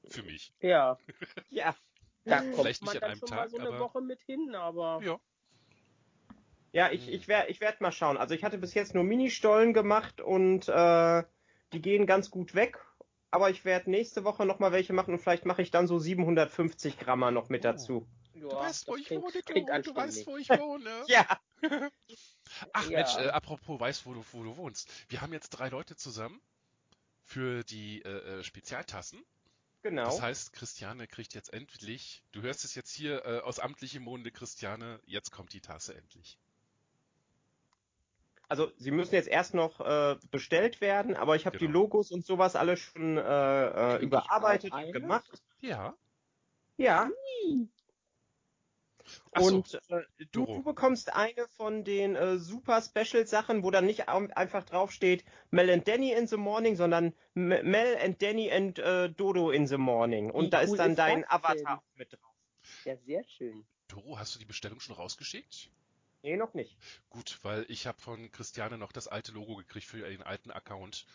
Für mich. Ja. ja. Da kommt Vielleicht man dann schon Tag, mal so eine Woche mit hin, aber. Ja. Ja, ich, ich werde ich werd mal schauen. Also ich hatte bis jetzt nur Ministollen gemacht und äh, die gehen ganz gut weg. Aber ich werde nächste Woche nochmal welche machen und vielleicht mache ich dann so 750 Grammer noch mit oh. dazu. Ja, du weißt, wo ich klingt, wohne, klingt du, du weißt, wo ich wohne. ja. Ach ja. Mensch, äh, apropos weißt, wo du, wo du wohnst. Wir haben jetzt drei Leute zusammen für die äh, äh, Spezialtassen. Genau. Das heißt, Christiane kriegt jetzt endlich, du hörst es jetzt hier äh, aus amtlichem Munde, Christiane, jetzt kommt die Tasse endlich also sie müssen jetzt erst noch äh, bestellt werden, aber ich habe genau. die Logos und sowas alles schon äh, äh, überarbeitet und gemacht. Ja. Ja. Und äh, du, du, bekommst eine von den äh, super Special Sachen, wo dann nicht einfach draufsteht Mel and Danny in the morning, sondern Mel and Danny and äh, Dodo in the morning. Und Wie da cool ist dann ist dein Avatar mit drauf. Ja, sehr schön. Doro, hast du die Bestellung schon rausgeschickt? Nee, noch nicht. Gut, weil ich habe von Christiane noch das alte Logo gekriegt für den alten Account.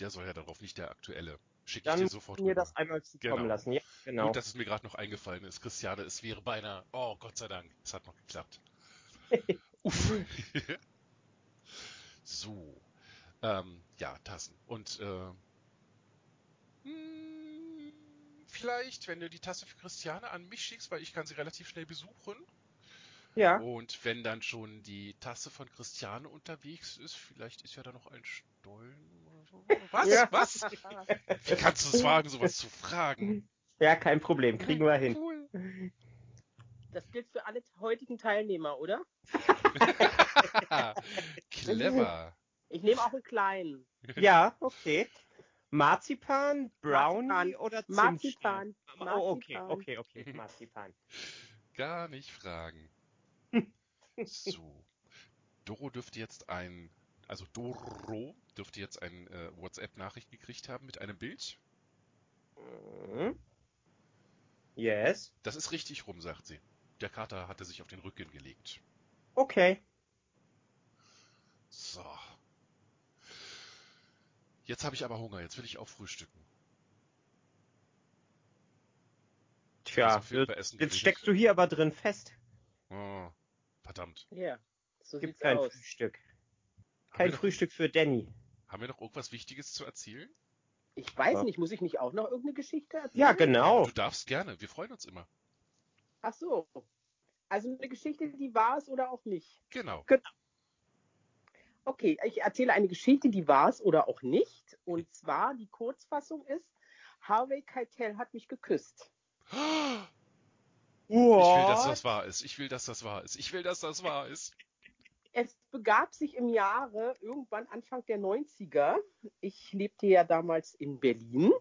Der soll ja darauf nicht der aktuelle. Schicke ich dir sofort mir das einmal zukommen genau. lassen. Ja, genau. Gut, dass es mir gerade noch eingefallen ist. Christiane, es wäre beinahe. Oh, Gott sei Dank. Es hat noch geklappt. Uff. so. Ähm, ja, Tassen. Und äh, hm, vielleicht, wenn du die Tasse für Christiane an mich schickst, weil ich kann sie relativ schnell besuchen, ja. Und wenn dann schon die Tasse von Christiane unterwegs ist, vielleicht ist ja da noch ein Stollen oder so. Was? Ja. Was? Wie kannst du es wagen, sowas zu fragen? Ja, kein Problem, kriegen wir hin. Cool. Das gilt für alle heutigen Teilnehmer, oder? Clever. Ich nehme auch einen kleinen. Ja, okay. Marzipan, Brownie Marzipan. oder Zimtstern? Marzipan. Oh, okay, okay, okay, Marzipan. Gar nicht fragen. So. Doro dürfte jetzt ein, also Doro dürfte jetzt ein äh, WhatsApp-Nachricht gekriegt haben mit einem Bild. Mhm. Yes. Das ist richtig rum, sagt sie. Der Kater hatte sich auf den Rücken gelegt. Okay. So. Jetzt habe ich aber Hunger, jetzt will ich auch frühstücken. Tja, jetzt, jetzt steckst du hier aber drin fest. Oh, verdammt. Ja, so Gibt kein aus. Frühstück. Kein Frühstück noch, für Danny. Haben wir noch irgendwas Wichtiges zu erzählen? Ich weiß ja. nicht, muss ich nicht auch noch irgendeine Geschichte erzählen? Ja, genau. Du darfst gerne, wir freuen uns immer. Ach so. Also eine Geschichte, die war es oder auch nicht. Genau. Genau. Okay, ich erzähle eine Geschichte, die war es oder auch nicht. Und zwar, die Kurzfassung ist, Harvey Keitel hat mich geküsst. Ich will, dass das wahr ist. Ich will, dass das wahr ist. Ich will, dass das wahr ist. Es begab sich im Jahre, irgendwann Anfang der 90er. Ich lebte ja damals in Berlin.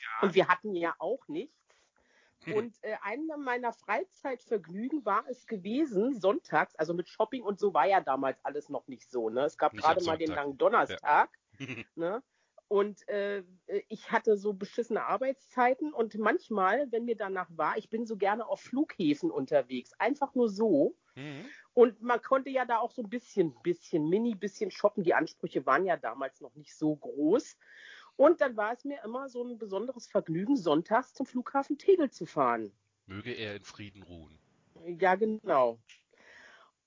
Ja. Und wir hatten ja auch nichts. Hm. Und äh, einer meiner Freizeitvergnügen war es gewesen, sonntags, also mit Shopping und so war ja damals alles noch nicht so. Ne? Es gab gerade mal den langen Donnerstag. Ja. ne? Und äh, ich hatte so beschissene Arbeitszeiten und manchmal, wenn mir danach war, ich bin so gerne auf Flughäfen unterwegs, einfach nur so. Mhm. Und man konnte ja da auch so ein bisschen, bisschen Mini, bisschen shoppen. Die Ansprüche waren ja damals noch nicht so groß. Und dann war es mir immer so ein besonderes Vergnügen, sonntags zum Flughafen Tegel zu fahren. Möge er in Frieden ruhen. Ja, genau.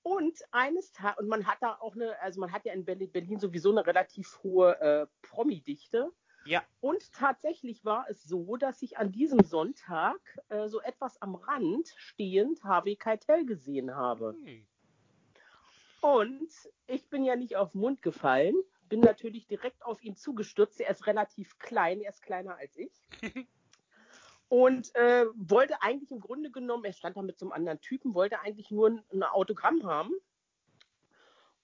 Und eines Tages, und man hat da auch eine, also man hat ja in Berlin sowieso eine relativ hohe äh, Promi-Dichte. Ja. Und tatsächlich war es so, dass ich an diesem Sonntag äh, so etwas am Rand stehend Harvey Keitel gesehen habe. Hm. Und ich bin ja nicht auf den Mund gefallen, bin natürlich direkt auf ihn zugestürzt. Er ist relativ klein, er ist kleiner als ich. und äh, wollte eigentlich im Grunde genommen, er stand da mit so einem anderen Typen, wollte eigentlich nur ein, ein Autogramm haben.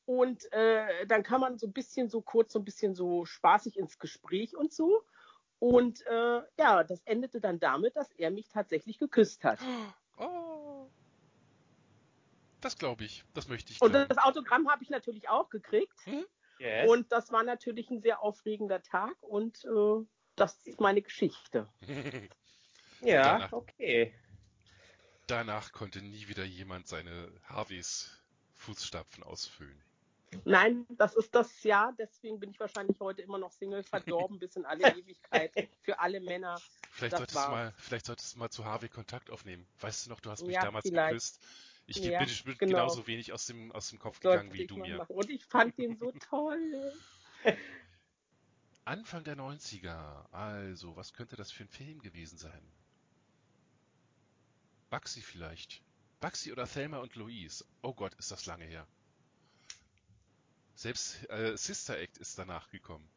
Und äh, dann kann man so ein bisschen so kurz, so ein bisschen so spaßig ins Gespräch und so. Und äh, ja, das endete dann damit, dass er mich tatsächlich geküsst hat. Oh. Das glaube ich. Das möchte ich. Glauben. Und das Autogramm habe ich natürlich auch gekriegt. Hm? Yes. Und das war natürlich ein sehr aufregender Tag und äh, das ist meine Geschichte. Ja, danach, okay. Danach konnte nie wieder jemand seine Harveys Fußstapfen ausfüllen. Nein, das ist das Jahr, deswegen bin ich wahrscheinlich heute immer noch Single, verdorben bis in alle Ewigkeit für alle Männer. Vielleicht solltest, du mal, vielleicht solltest du mal zu Harvey Kontakt aufnehmen. Weißt du noch, du hast mich ja, damals vielleicht. geküsst. Ich ja, bin, ich bin genau. genauso wenig aus dem, aus dem Kopf Sollte gegangen wie du mir. Machen. Und ich fand ihn so toll. Anfang der 90er. Also, was könnte das für ein Film gewesen sein? Baxi vielleicht. Baxi oder Thelma und Louise. Oh Gott, ist das lange her. Selbst äh, Sister Act ist danach gekommen.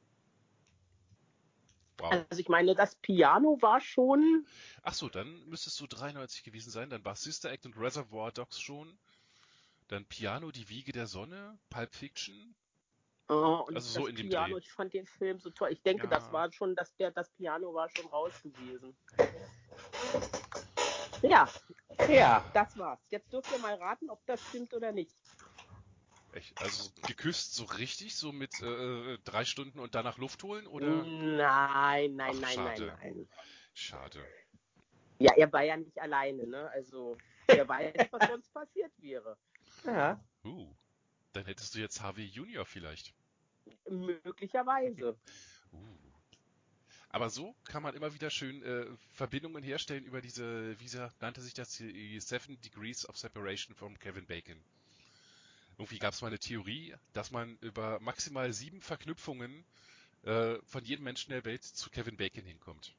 Wow. Also ich meine, das Piano war schon. Ach so, dann müsstest du 93 gewesen sein. Dann war Sister Act und Reservoir Dogs schon. Dann Piano, die Wiege der Sonne, Pulp Fiction. Oh, und also so in dem Piano, Dreh. ich fand den Film so toll. Ich denke, ja. das war schon, dass der, das Piano war schon raus gewesen. Ja, ja, das war's. Jetzt dürft ihr mal raten, ob das stimmt oder nicht. Echt? Also geküsst so richtig, so mit äh, drei Stunden und danach Luft holen, oder? Nein, nein, Ach, nein, schade. nein, nein. Schade. Ja, er war ja nicht alleine, ne? Also, wer weiß, was sonst passiert wäre. Ja. Uh, dann hättest du jetzt Harvey Junior vielleicht. Möglicherweise. Uh. Aber so kann man immer wieder schön äh, Verbindungen herstellen über diese, wie nannte sich das, die Seven Degrees of Separation von Kevin Bacon. Irgendwie gab es mal eine Theorie, dass man über maximal sieben Verknüpfungen äh, von jedem Menschen der Welt zu Kevin Bacon hinkommt.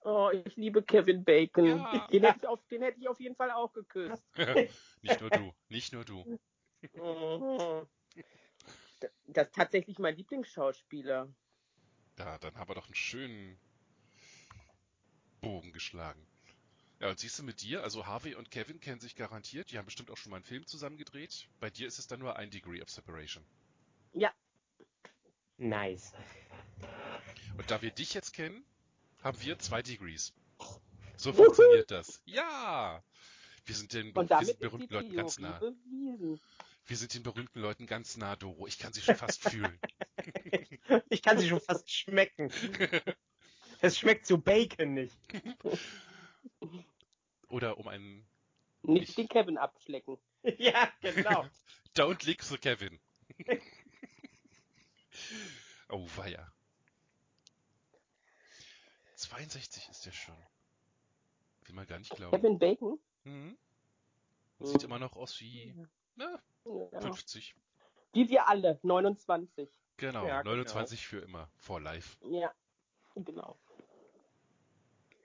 Oh, ich liebe Kevin Bacon. Ja. Den, hätte ich auf, den hätte ich auf jeden Fall auch geküsst. nicht nur du, nicht nur du. Das ist tatsächlich mein Lieblingsschauspieler. Ja, dann haben wir doch einen schönen Bogen geschlagen. Ja, und siehst du mit dir, also Harvey und Kevin kennen sich garantiert, die haben bestimmt auch schon mal einen Film zusammen gedreht. Bei dir ist es dann nur ein Degree of Separation. Ja. Nice. Und da wir dich jetzt kennen, haben wir zwei Degrees. So funktioniert das. Ja! Wir sind den, wir sind berühmten Leuten ganz nah. Bewiesen. Wir sind den berühmten Leuten ganz nah, Doro. Ich kann sie schon fast fühlen. Ich kann sie schon fast schmecken. Es schmeckt so Bacon nicht. Oder um einen. Nicht ich, den Kevin abschlecken. ja, genau. Don't lick the Kevin. oh, weia. 62 ist der schon. Will man gar nicht glauben. Kevin Bacon? Mhm. Sieht mhm. immer noch aus wie na, ja. 50. Wie wir alle, 29. Genau, ja, 29 genau. für immer, for life. Ja, genau.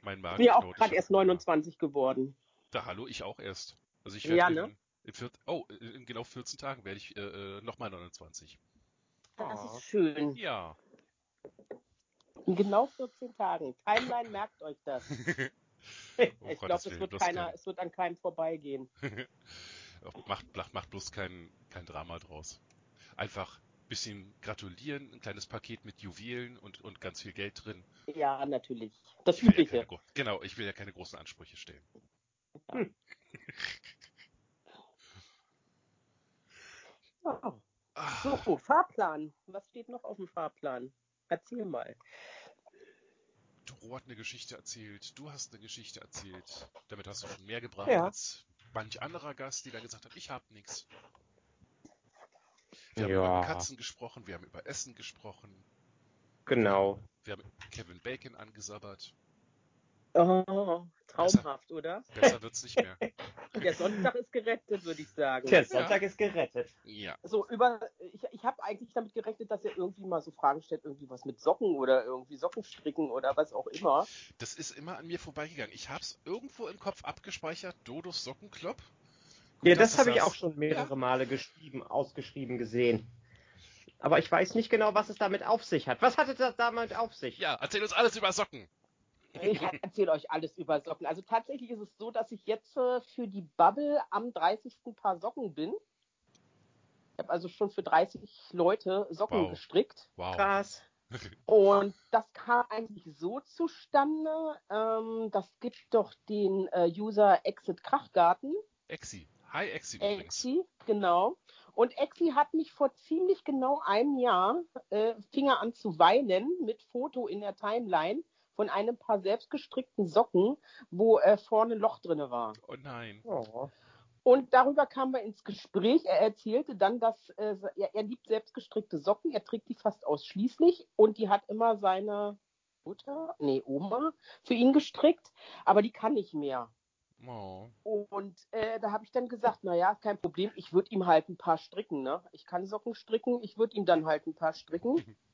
Mein Magen. Ich bin ja auch gerade erst 29 immer. geworden. Da, hallo, ich auch erst. Also ich werde ja, ne? in, in oh, in genau 14 Tagen werde ich äh, äh nochmal 29. Das oh. ist schön. Ja. In genau 14 Tagen. Timeline merkt euch das. oh, ich glaube, es wird keiner, es wird an keinem vorbeigehen. macht, macht bloß kein, kein Drama draus. Einfach ein bisschen gratulieren, ein kleines Paket mit Juwelen und, und ganz viel Geld drin. Ja, natürlich. Das Übliche. Ja keine, genau, ich will ja keine großen Ansprüche stellen. Hm. oh. So, Fahrplan. Was steht noch auf dem Fahrplan? Erzähl mal. Doro hat eine Geschichte erzählt, du hast eine Geschichte erzählt. Damit hast du schon mehr gebracht ja. als manch anderer Gast, die da gesagt hat, ich hab nichts. Wir haben über Katzen gesprochen, wir haben über Essen gesprochen. Genau. Wir haben Kevin Bacon angesabbert. Oh, traumhaft, besser, oder? Besser wird's nicht mehr. Der Sonntag ist gerettet, würde ich sagen. Der Sonntag ja. ist gerettet. Ja. So, über, ich, ich habe eigentlich damit gerechnet, dass er irgendwie mal so Fragen stellt, irgendwie was mit Socken oder irgendwie Socken stricken oder was auch immer. Das ist immer an mir vorbeigegangen. Ich habe es irgendwo im Kopf abgespeichert, Dodos Sockenclub. ja, das habe ich auch schon mehrere ja. Male geschrieben, ausgeschrieben gesehen. Aber ich weiß nicht genau, was es damit auf sich hat. Was hatte das damit auf sich? Ja, erzähl uns alles über Socken. Ich erzähle euch alles über Socken. Also tatsächlich ist es so, dass ich jetzt äh, für die Bubble am 30. Paar Socken bin. Ich habe also schon für 30 Leute Socken wow. gestrickt. Wow. Krass. Und das kam eigentlich so zustande, ähm, das gibt doch den äh, User Exit Krachgarten. Exi. Hi Exi Exi, genau. Und Exi hat mich vor ziemlich genau einem Jahr äh, Finger an zu weinen mit Foto in der Timeline von einem paar selbstgestrickten Socken, wo äh, vorne ein Loch drin war. Oh nein. Oh. Und darüber kamen wir ins Gespräch. Er erzählte dann, dass äh, er, er liebt selbstgestrickte Socken. Er trägt die fast ausschließlich und die hat immer seine Mutter, nee, Oma, für ihn gestrickt, aber die kann nicht mehr. Oh. Und äh, da habe ich dann gesagt, naja, kein Problem, ich würde ihm halt ein paar stricken. Ne? Ich kann Socken stricken, ich würde ihm dann halt ein paar stricken.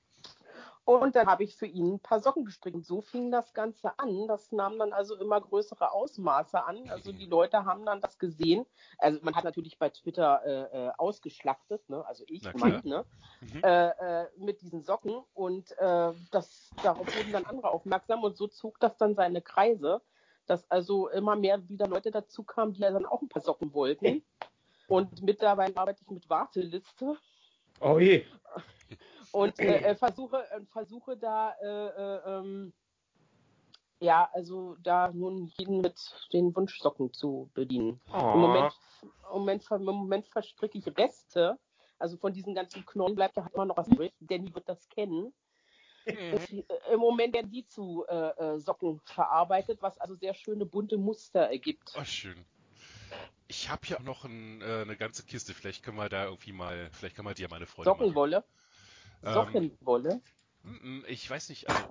Und dann habe ich für ihn ein paar Socken gestrickt. Und so fing das Ganze an. Das nahm dann also immer größere Ausmaße an. Also die Leute haben dann das gesehen. Also man hat natürlich bei Twitter äh, äh, ausgeschlachtet, ne? also ich meint, ne? Mhm. Äh, äh, mit diesen Socken. Und äh, das, darauf wurden dann andere aufmerksam. Und so zog das dann seine Kreise, dass also immer mehr wieder Leute dazu kamen, die ja dann auch ein paar Socken wollten. Und mittlerweile arbeite ich mit Warteliste. Oh je und äh, äh, versuche äh, versuche da äh, äh, ähm, ja also da nun jeden mit den Wunschsocken zu bedienen. Oh. Im Moment im Moment, im Moment verstricke ich Reste, also von diesen ganzen Knollen bleibt ja hat man noch was übrig. Danny wird das kennen. Mhm. Im Moment werden die zu äh, Socken verarbeitet, was also sehr schöne bunte Muster ergibt. Oh, schön. Ich habe hier auch noch ein, äh, eine ganze Kiste. Vielleicht können wir da irgendwie mal, vielleicht können wir dir meine Freude Sockenwolle? Machen. Sockenwolle? Ähm, ich weiß nicht, also,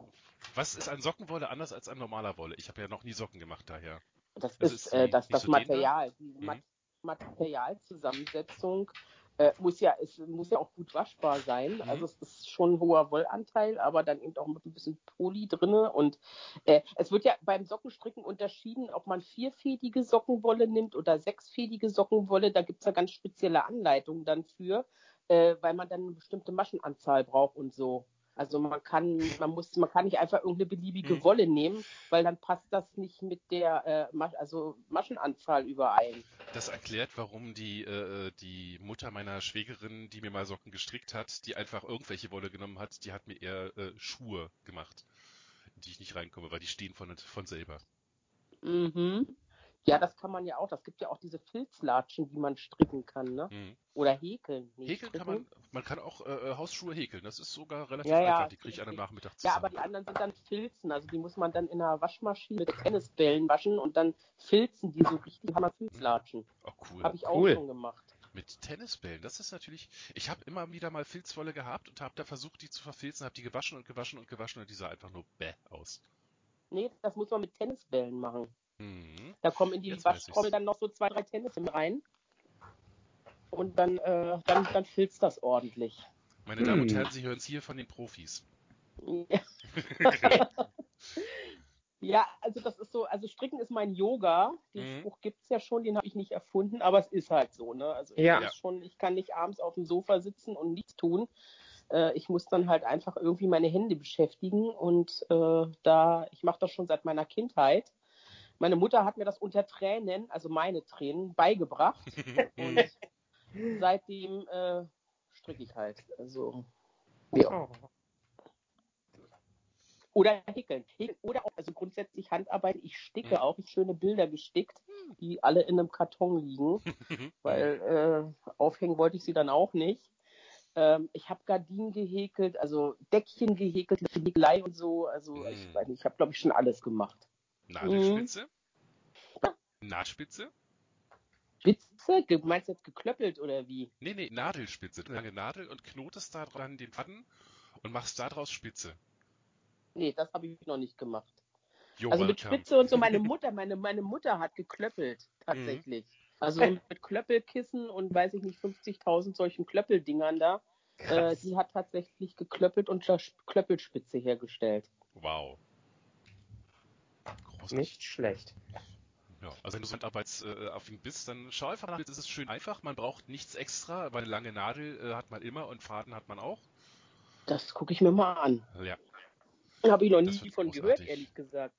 was ist an Sockenwolle anders als an normaler Wolle? Ich habe ja noch nie Socken gemacht daher. Das, das ist, äh, das, das so Material, die mhm. Materialzusammensetzung äh, muss ja, es muss ja auch gut waschbar sein. Mhm. Also es ist schon ein hoher Wollanteil, aber dann eben auch mit ein bisschen Poly drinne. Und äh, es wird ja beim Sockenstricken unterschieden, ob man vierfädige Sockenwolle nimmt oder sechsfädige Sockenwolle. Da gibt es ja ganz spezielle Anleitungen dann für äh, weil man dann eine bestimmte Maschenanzahl braucht und so. Also man kann, man muss, man kann nicht einfach irgendeine beliebige hm. Wolle nehmen, weil dann passt das nicht mit der äh, also Maschenanzahl überein. Das erklärt, warum die äh, die Mutter meiner Schwägerin, die mir mal Socken gestrickt hat, die einfach irgendwelche Wolle genommen hat, die hat mir eher äh, Schuhe gemacht, in die ich nicht reinkomme, weil die stehen von von selber. Mhm. Ja, das kann man ja auch. Das gibt ja auch diese Filzlatschen, die man stricken kann, ne? Mhm. Oder häkeln. Nee, häkeln stricken. kann man, man kann auch äh, äh, Hausschuhe häkeln. Das ist sogar relativ ja, einfach. Ja, die kriege ich an einem Nachmittag zusammen. Ja, aber die anderen sind dann Filzen. Also die muss man dann in einer Waschmaschine mit Tennisbällen waschen und dann filzen die so richtig hammer Filzlatschen. Oh, cool. Habe ich cool. auch schon gemacht. Mit Tennisbällen, das ist natürlich. Ich habe immer wieder mal Filzwolle gehabt und habe da versucht, die zu verfilzen, habe die gewaschen und gewaschen und gewaschen und die sah einfach nur bäh aus. Nee, das muss man mit Tennisbällen machen. Mhm. Da kommen in die Jetzt Waschtrommel dann noch so zwei, drei Tennisfilme rein. Und dann, äh, dann, dann filzt das ordentlich. Meine Damen und hm. Herren, Sie hören es hier von den Profis. Ja. ja, also das ist so, also Stricken ist mein Yoga. Den mhm. Spruch gibt es ja schon, den habe ich nicht erfunden, aber es ist halt so, ne? Also ja. ich, schon, ich kann nicht abends auf dem Sofa sitzen und nichts tun. Äh, ich muss dann halt einfach irgendwie meine Hände beschäftigen und äh, da, ich mache das schon seit meiner Kindheit. Meine Mutter hat mir das unter Tränen, also meine Tränen, beigebracht. und seitdem äh, stricke ich halt. Also, ja. Oh. Oder häkeln. Oder auch, also grundsätzlich Handarbeit. Ich sticke auch. Ich schöne Bilder gestickt, die alle in einem Karton liegen. weil äh, aufhängen wollte ich sie dann auch nicht. Ähm, ich habe Gardinen gehäkelt, also Deckchen gehäkelt, Häkelei und so. Also mm. ich weiß nicht, ich habe glaube ich schon alles gemacht. Nadelspitze? Mhm. Nahtspitze? Spitze? Du meinst jetzt geklöppelt oder wie? Nee, nee, Nadelspitze. Du lange Nadel und knotest da dran den Faden und machst daraus Spitze. Nee, das habe ich noch nicht gemacht. Yo, also mit Spitze und so, meine Mutter, meine, meine Mutter hat geklöppelt, tatsächlich. Mhm. Also mit Klöppelkissen und weiß ich nicht, 50.000 solchen Klöppeldingern da. Äh, die hat tatsächlich geklöppelt und Klöppelspitze hergestellt. Wow. Großartig. Nicht schlecht. Ja, also wenn du so handarbeitsaffin bist, dann schau einfach nach, es ist schön einfach, man braucht nichts extra, weil eine lange Nadel äh, hat man immer und Faden hat man auch. Das gucke ich mir mal an. Ja. Habe ich noch nie von gehört, ehrlich gesagt.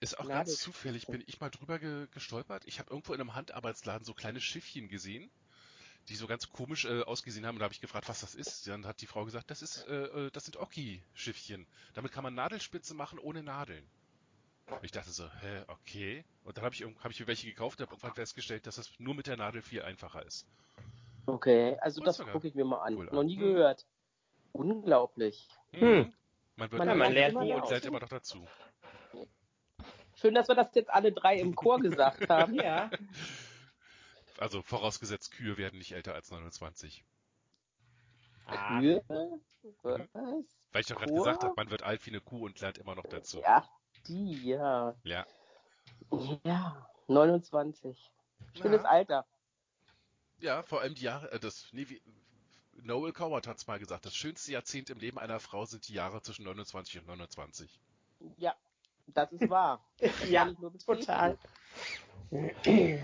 Ist auch Nadel. ganz zufällig, bin ich mal drüber ge gestolpert. Ich habe irgendwo in einem Handarbeitsladen so kleine Schiffchen gesehen, die so ganz komisch äh, ausgesehen haben. Und da habe ich gefragt, was das ist. Dann hat die Frau gesagt, das ist, äh, äh das sind Oki-Schiffchen. Damit kann man Nadelspitze machen ohne Nadeln. Ich dachte so, hä, okay. Und dann habe ich, hab ich mir welche gekauft und habe irgendwann festgestellt, dass das nur mit der Nadel viel einfacher ist. Okay, also das gucke ich mir mal an. Cool Noch nie an. gehört. Unglaublich. Hm. hm. Man, wird man, man lernt immer und lernt immer noch dazu. Schön, dass wir das jetzt alle drei im Chor gesagt haben. Ja. Also vorausgesetzt, Kühe werden nicht älter als 29. Kühe? Mhm. Was? Weil ich doch gerade gesagt habe, man wird alt wie eine Kuh und lernt immer noch dazu. Ja, die, ja. Ja. Ja, 29. Schönes ja. Alter. Ja, vor allem die Jahre, äh, das, nee, wie, Noel Coward hat es mal gesagt, das schönste Jahrzehnt im Leben einer Frau sind die Jahre zwischen 29 und 29. Ja, das ist wahr. ja, total.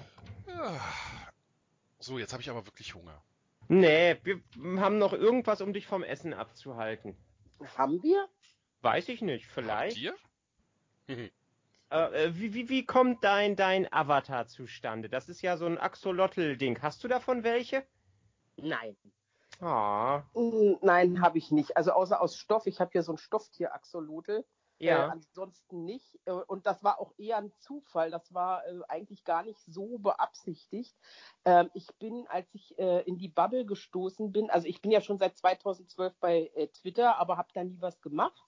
So, jetzt habe ich aber wirklich Hunger. Nee, wir haben noch irgendwas, um dich vom Essen abzuhalten. Haben wir? Weiß ich nicht, vielleicht. Habt ihr? Äh, äh, wie, wie, wie kommt dein, dein Avatar zustande? Das ist ja so ein Axolotl-Ding. Hast du davon welche? Nein. Ah. Nein, habe ich nicht. Also außer aus Stoff. Ich habe hier so ein Stofftier-Axolotl. Ja. Äh, ansonsten nicht. Äh, und das war auch eher ein Zufall. Das war äh, eigentlich gar nicht so beabsichtigt. Ähm, ich bin, als ich äh, in die Bubble gestoßen bin, also ich bin ja schon seit 2012 bei äh, Twitter, aber habe da nie was gemacht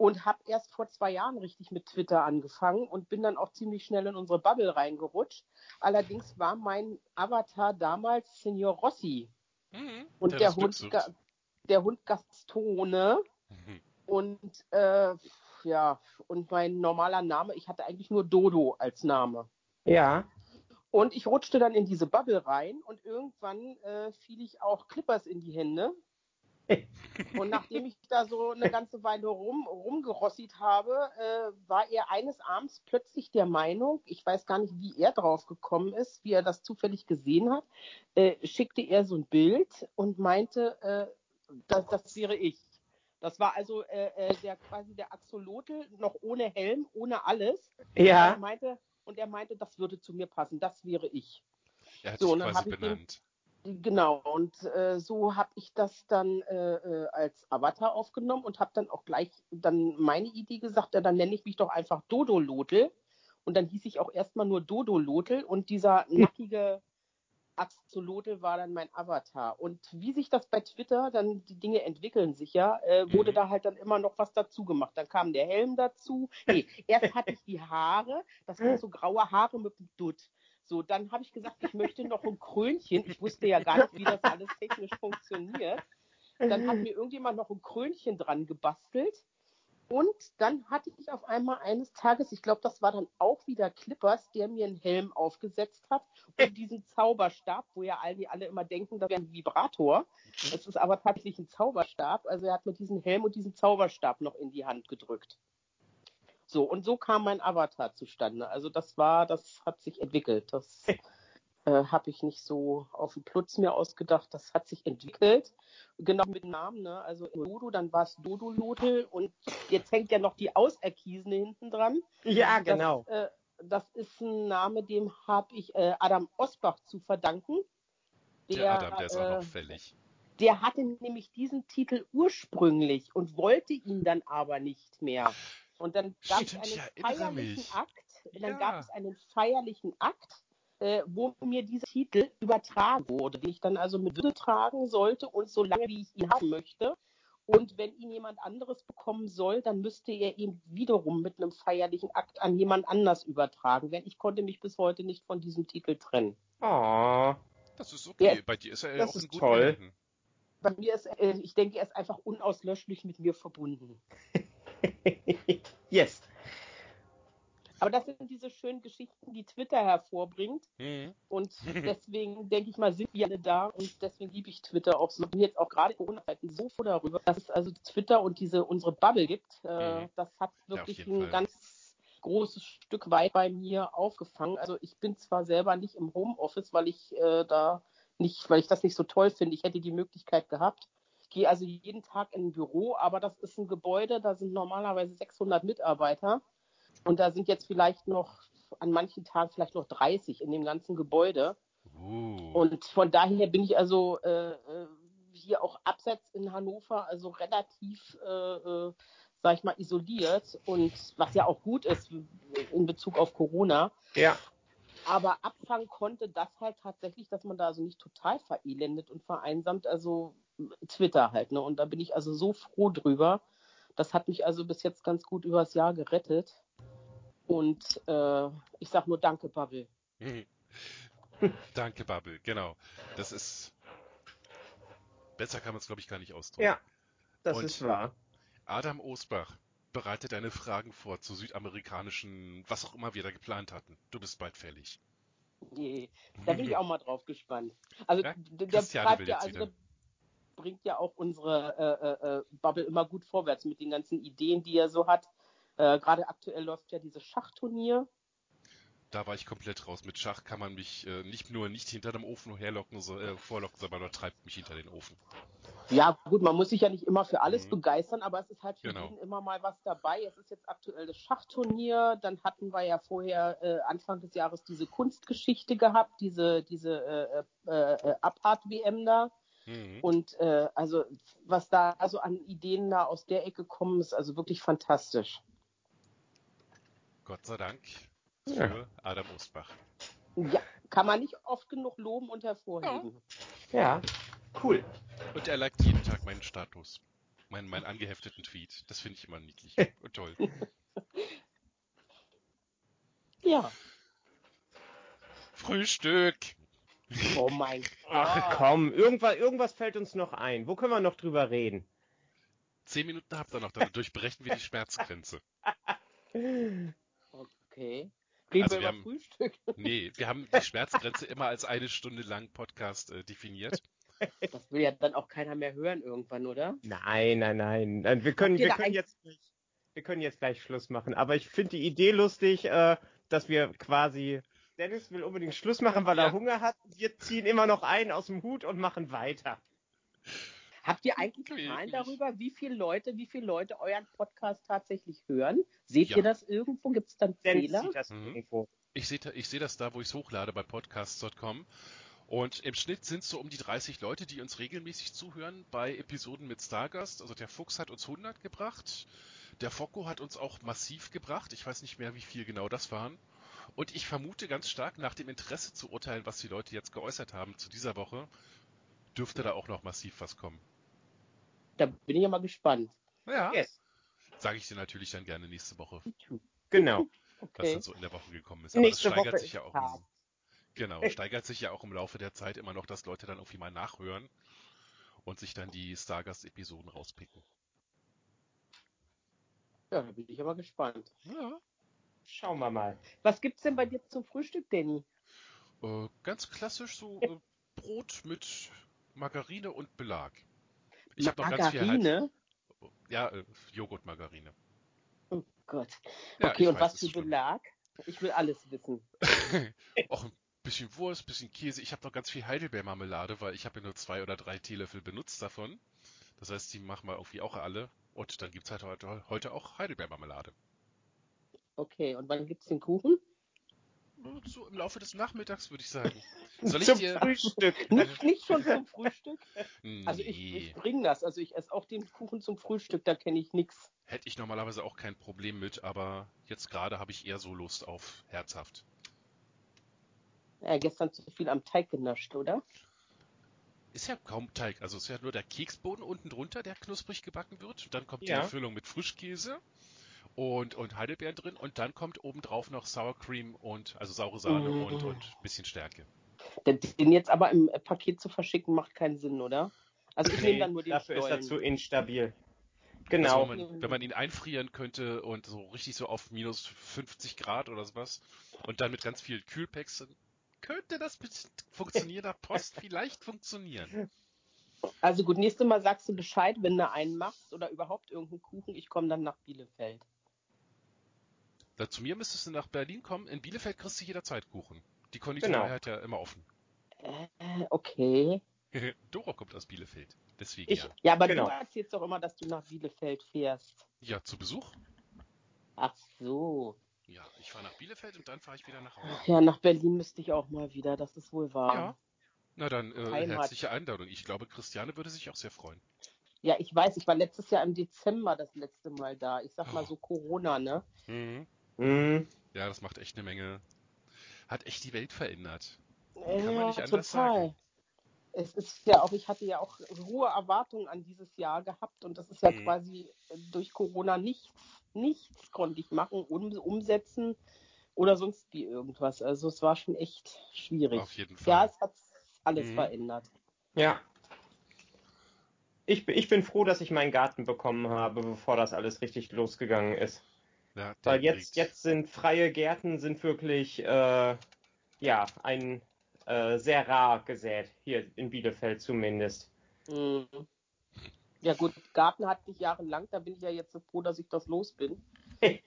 und habe erst vor zwei Jahren richtig mit Twitter angefangen und bin dann auch ziemlich schnell in unsere Bubble reingerutscht. Allerdings war mein Avatar damals Signor Rossi mhm, und der, der Hund, der Hund Gastone. Mhm. Und äh, ja, und mein normaler Name, ich hatte eigentlich nur Dodo als Name. Ja. Und ich rutschte dann in diese Bubble rein und irgendwann äh, fiel ich auch Clippers in die Hände. Und nachdem ich da so eine ganze Weile rum, rumgerossit habe, äh, war er eines Abends plötzlich der Meinung, ich weiß gar nicht, wie er drauf gekommen ist, wie er das zufällig gesehen hat, äh, schickte er so ein Bild und meinte, äh, das, das wäre ich. Das war also äh, äh, der quasi der Axolotl noch ohne Helm, ohne alles. Ja. Und er meinte, und er meinte, das würde zu mir passen, das wäre ich. Er hat so, sich quasi benannt. Den, genau, und äh, so habe ich das dann äh, äh, als Avatar aufgenommen und habe dann auch gleich dann meine Idee gesagt, ja, dann nenne ich mich doch einfach Dodo Lotel. Und dann hieß ich auch erstmal nur Dodo Lotel und dieser nackige Axolotl war dann mein Avatar. Und wie sich das bei Twitter, dann die Dinge entwickeln sich ja, äh, wurde da halt dann immer noch was dazu gemacht. Dann kam der Helm dazu. Nee, erst hatte ich die Haare, das waren so graue Haare mit dem Dutt. So, dann habe ich gesagt, ich möchte noch ein Krönchen. Ich wusste ja gar nicht, wie das alles technisch funktioniert. Dann hat mir irgendjemand noch ein Krönchen dran gebastelt. Und dann hatte ich auf einmal eines Tages, ich glaube, das war dann auch wieder Clippers, der mir einen Helm aufgesetzt hat und diesen Zauberstab, wo ja alle, alle immer denken, das wäre ein Vibrator. Es ist aber tatsächlich ein Zauberstab. Also er hat mir diesen Helm und diesen Zauberstab noch in die Hand gedrückt. So, und so kam mein Avatar zustande. Also das war, das hat sich entwickelt. Das äh, habe ich nicht so auf den Plutz mir ausgedacht. Das hat sich entwickelt. Genau mit dem Namen, ne? Also Dodo, dann war es Dodo Lodel und jetzt hängt ja noch die Auserkiesene hinten dran. Ja, genau. Das, äh, das ist ein Name, dem habe ich äh, Adam Osbach zu verdanken. Der, der Adam, der ist auch noch äh, fällig. Der hatte nämlich diesen Titel ursprünglich und wollte ihn dann aber nicht mehr. Und dann gab es einen feierlichen Akt. Dann ja. gab es einen feierlichen Akt äh, wo mir dieser Titel übertragen wurde, den ich dann also mit Würde tragen sollte und so lange, wie ich ihn haben möchte. Und wenn ihn jemand anderes bekommen soll, dann müsste er ihn wiederum mit einem feierlichen Akt an jemand anders übertragen werden. Ich konnte mich bis heute nicht von diesem Titel trennen. Oh, das ist okay. Ja, Bei dir ist er ja auch ein guter toll. Bei mir ist, äh, ich denke, er ist einfach unauslöschlich mit mir verbunden. yes. Aber das sind diese schönen Geschichten, die Twitter hervorbringt. Mhm. Und deswegen denke ich mal, sind wir alle da und deswegen liebe ich Twitter auch so. Ich bin jetzt auch gerade Corona-Zeiten so froh darüber, dass es also Twitter und diese unsere Bubble gibt. Äh, mhm. Das hat wirklich ja, ein Fall. ganz großes Stück weit bei mir aufgefangen. Also ich bin zwar selber nicht im Homeoffice, weil ich äh, da nicht, weil ich das nicht so toll finde. Ich hätte die Möglichkeit gehabt. Ich gehe also jeden Tag in ein Büro, aber das ist ein Gebäude, da sind normalerweise 600 Mitarbeiter. Und da sind jetzt vielleicht noch an manchen Tagen vielleicht noch 30 in dem ganzen Gebäude. Uh. Und von daher bin ich also äh, äh, hier auch abseits in Hannover, also relativ, äh, äh, sag ich mal, isoliert und was ja auch gut ist in Bezug auf Corona. Ja. Aber abfangen konnte das halt tatsächlich, dass man da also nicht total verelendet und vereinsamt, also Twitter halt, ne? Und da bin ich also so froh drüber. Das hat mich also bis jetzt ganz gut übers Jahr gerettet. Und äh, ich sag nur Danke, Bubble. danke, Bubble, genau. Das ist. Besser kann man es, glaube ich, gar nicht ausdrücken. Ja, das Und ist wahr. Adam Osbach bereitet deine Fragen vor zu südamerikanischen, was auch immer wir da geplant hatten. Du bist bald fällig. Nee, da bin ich auch mal drauf gespannt. Also ja, der, der treibt ja, also der bringt ja auch unsere äh, äh, äh, Bubble immer gut vorwärts mit den ganzen Ideen, die er so hat. Äh, Gerade aktuell läuft ja dieses Schachturnier. Da war ich komplett raus. Mit Schach kann man mich äh, nicht nur nicht hinter dem Ofen herlocken, so, äh, vorlocken, sondern man treibt mich hinter den Ofen. Ja, gut, man muss sich ja nicht immer für alles mhm. begeistern, aber es ist halt für genau. jeden immer mal was dabei. Es ist jetzt aktuell das Schachturnier, dann hatten wir ja vorher äh, Anfang des Jahres diese Kunstgeschichte gehabt, diese, diese äh, äh, äh Abart-WM da. Mhm. Und äh, also was da also an Ideen da aus der Ecke kommen, ist also wirklich fantastisch. Gott sei Dank für ja. Adam Ostbach. Ja, kann man nicht oft genug loben und hervorheben. Ja, cool. Und er liked jeden Tag meinen Status. Meinen, meinen angehefteten Tweet. Das finde ich immer niedlich und toll. ja. Frühstück. Oh mein Gott. Ach komm, irgendwas, irgendwas fällt uns noch ein. Wo können wir noch drüber reden? Zehn Minuten habt ihr noch, dann durchbrechen wir die Schmerzgrenze. Okay. Reden also wir, wir über haben, Frühstück? Nee, wir haben die Schmerzgrenze immer als eine Stunde lang Podcast äh, definiert. Das will ja dann auch keiner mehr hören irgendwann, oder? Nein, nein, nein. Wir können, wir können jetzt gleich, wir können jetzt gleich Schluss machen. Aber ich finde die Idee lustig, äh, dass wir quasi Dennis will unbedingt Schluss machen, weil ja. er Hunger hat. Wir ziehen immer noch einen aus dem Hut und machen weiter. Habt ihr eigentlich Zahlen darüber, wie viele Leute, wie viele Leute euren Podcast tatsächlich hören? Seht ja. ihr das irgendwo? Gibt es dann Fehler? Mhm. Ich sehe ich seh das da, wo ich es hochlade bei podcasts.com. Und im Schnitt sind es so um die 30 Leute, die uns regelmäßig zuhören bei Episoden mit Stargast. Also der Fuchs hat uns 100 gebracht. Der Focko hat uns auch massiv gebracht. Ich weiß nicht mehr, wie viel genau das waren. Und ich vermute ganz stark, nach dem Interesse zu urteilen, was die Leute jetzt geäußert haben zu dieser Woche, dürfte da auch noch massiv was kommen. Da bin ich ja mal gespannt. Ja. Yes. Sage ich dir natürlich dann gerne nächste Woche. Genau. Okay. Was dann so in der Woche gekommen ist. Aber nächste das steigert Woche sich ja auch. Im, genau, steigert sich ja auch im Laufe der Zeit immer noch, dass Leute dann irgendwie mal nachhören und sich dann die Stargast-Episoden rauspicken. Ja, da bin ich aber gespannt. Ja. Schauen wir mal. Was gibt's denn bei dir zum Frühstück, Danny? Äh, ganz klassisch so äh, Brot mit Margarine und Belag. Ich habe noch ganz viel Margarine? Ja, äh, Joghurt-Margarine. Oh Gott. Ja, okay, und weiß, was für Belag? Ich will alles wissen. Auch ein bisschen Wurst, ein bisschen Käse. Ich habe noch ganz viel Heidelbeermarmelade, weil ich habe ja nur zwei oder drei Teelöffel benutzt davon. Das heißt, die machen wir irgendwie auch alle. Und dann gibt es halt heute, heute auch Heidelbeermarmelade. Okay, und wann gibt es den Kuchen? So im Laufe des Nachmittags würde ich sagen. Soll ich zum dir... Frühstück. nicht, nicht schon zum Frühstück? Nee. Also ich, ich bringe das. Also ich esse auch den Kuchen zum Frühstück, da kenne ich nichts. Hätte ich normalerweise auch kein Problem mit, aber jetzt gerade habe ich eher so Lust auf herzhaft. Ja, gestern zu viel am Teig genascht, oder? Ist ja kaum Teig. Also es ist ja nur der Keksboden unten drunter, der knusprig gebacken wird. Und dann kommt ja. die Füllung mit Frischkäse und, und Heidelbeeren drin. Und dann kommt obendrauf noch Sour Cream und, also saure Sahne mm. und, und bisschen Stärke. Den jetzt aber im Paket zu verschicken, macht keinen Sinn, oder? Also ich nee, nehme dann nur den Dafür Stollen. ist er zu instabil. Genau. Also wenn, man, wenn man ihn einfrieren könnte und so richtig so auf minus 50 Grad oder sowas und dann mit ganz vielen Kühlpacks, könnte das mit funktionierender Post vielleicht funktionieren. Also gut, nächstes Mal sagst du Bescheid, wenn du einen machst oder überhaupt irgendeinen Kuchen. Ich komme dann nach Bielefeld. Da, zu mir müsstest du nach Berlin kommen. In Bielefeld kriegst du jederzeit Kuchen. Die Konditorei genau. hat ja immer offen. Äh, okay. Dora kommt aus Bielefeld. Deswegen ich, ja. Ja, aber genau. du erzählst doch immer, dass du nach Bielefeld fährst. Ja, zu Besuch. Ach so. Ja, ich fahre nach Bielefeld und dann fahre ich wieder nach Hause. Ja, nach Berlin müsste ich auch mal wieder, das ist wohl wahr. Ja. Na dann, äh, herzliche Einladung. Ich glaube, Christiane würde sich auch sehr freuen. Ja, ich weiß, ich war letztes Jahr im Dezember das letzte Mal da. Ich sag mal so Corona, ne? Mhm. Mhm. Ja, das macht echt eine Menge. Hat echt die Welt verändert. Kann ja, man nicht anders total. sagen. Es ist ja auch, ich hatte ja auch hohe Erwartungen an dieses Jahr gehabt und das ist ja mhm. quasi durch Corona nichts nichts konnte ich machen, um, umsetzen oder sonst wie irgendwas. Also es war schon echt schwierig. Auf jeden Fall. Ja, es hat alles mhm. verändert. Ja. Ich, ich bin froh, dass ich meinen Garten bekommen habe, bevor das alles richtig losgegangen ist. Ja, Weil jetzt, jetzt sind freie Gärten sind wirklich äh, ja ein äh, sehr rar gesät, hier in Bielefeld zumindest. Mhm. Ja gut, Garten hatte ich jahrelang, da bin ich ja jetzt so froh, dass ich das los bin.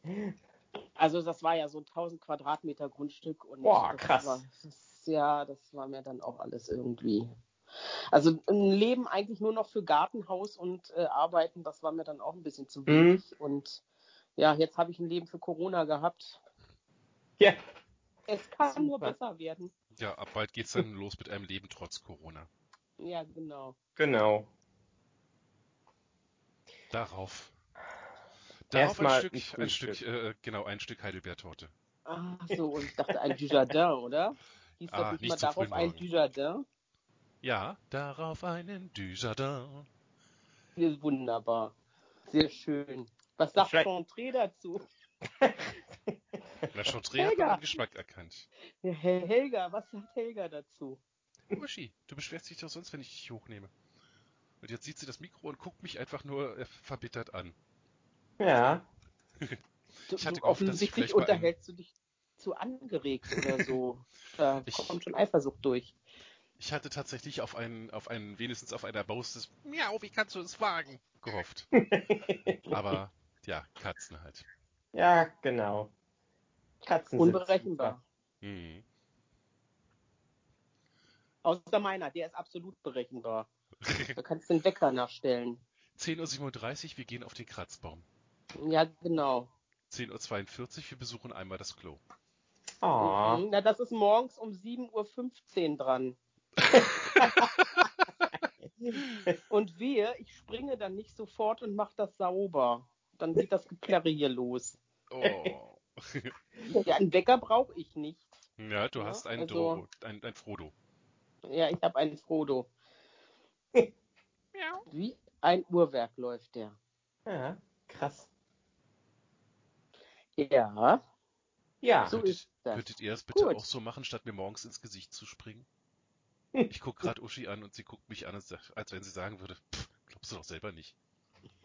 also das war ja so ein 1000 Quadratmeter Grundstück und Boah, krass. War, das, ja, das war mir dann auch alles irgendwie. Also ein Leben eigentlich nur noch für Gartenhaus und äh, Arbeiten, das war mir dann auch ein bisschen zu wenig. Mhm. Und ja, jetzt habe ich ein Leben für Corona gehabt. Ja. Es kann Super. nur besser werden. Ja, ab bald geht's dann los mit einem Leben trotz Corona. Ja, genau. Genau. Darauf. Darauf ein Stück, ein, ein Stück, äh, genau, ein Stück Heidelbeertorte. Ach so, und ich dachte ein Dujardin, oder? Hieß das ah, nicht, mal darauf ein Dujardin? Ja, darauf einen Dujardin. Wunderbar. Sehr schön. Was sagt Chantre dazu? Na, Chantre hat den Geschmack erkannt. Helga, was sagt Helga dazu? Uschi, du beschwerst dich doch sonst, wenn ich dich hochnehme. Und jetzt sieht sie das Mikro und guckt mich einfach nur äh, verbittert an. Ja. ich hatte du, gehofft, offensichtlich unterhältst du dich zu angeregt oder so. Da ich, kommt schon Eifersucht durch. Ich hatte tatsächlich auf einen, auf einen, wenigstens auf einer Basis Miau, wie kannst du es wagen? gehofft. Aber ja, Katzen halt. Ja, genau. Katzen Unberechenbar. Mhm. Außer meiner, der ist absolut berechenbar. Du kannst den Wecker nachstellen. 10.37 Uhr, wir gehen auf den Kratzbaum. Ja, genau. 10.42 Uhr, wir besuchen einmal das Klo. Oh. Na, das ist morgens um 7.15 Uhr dran. und wehe, ich springe dann nicht sofort und mache das sauber. Dann geht das Geplärre hier los. Oh. ja, einen Wecker brauche ich nicht. Ja, du ja, hast einen, also, Dro ein, ein Frodo. Ja, ich habe einen Frodo. Wie ein Uhrwerk läuft der. Ja, krass. Ja. Ja. So könntet, könntet ihr es bitte Gut. auch so machen, statt mir morgens ins Gesicht zu springen? Ich gucke gerade Uschi an und sie guckt mich an, als wenn sie sagen würde, pff, glaubst du doch selber nicht.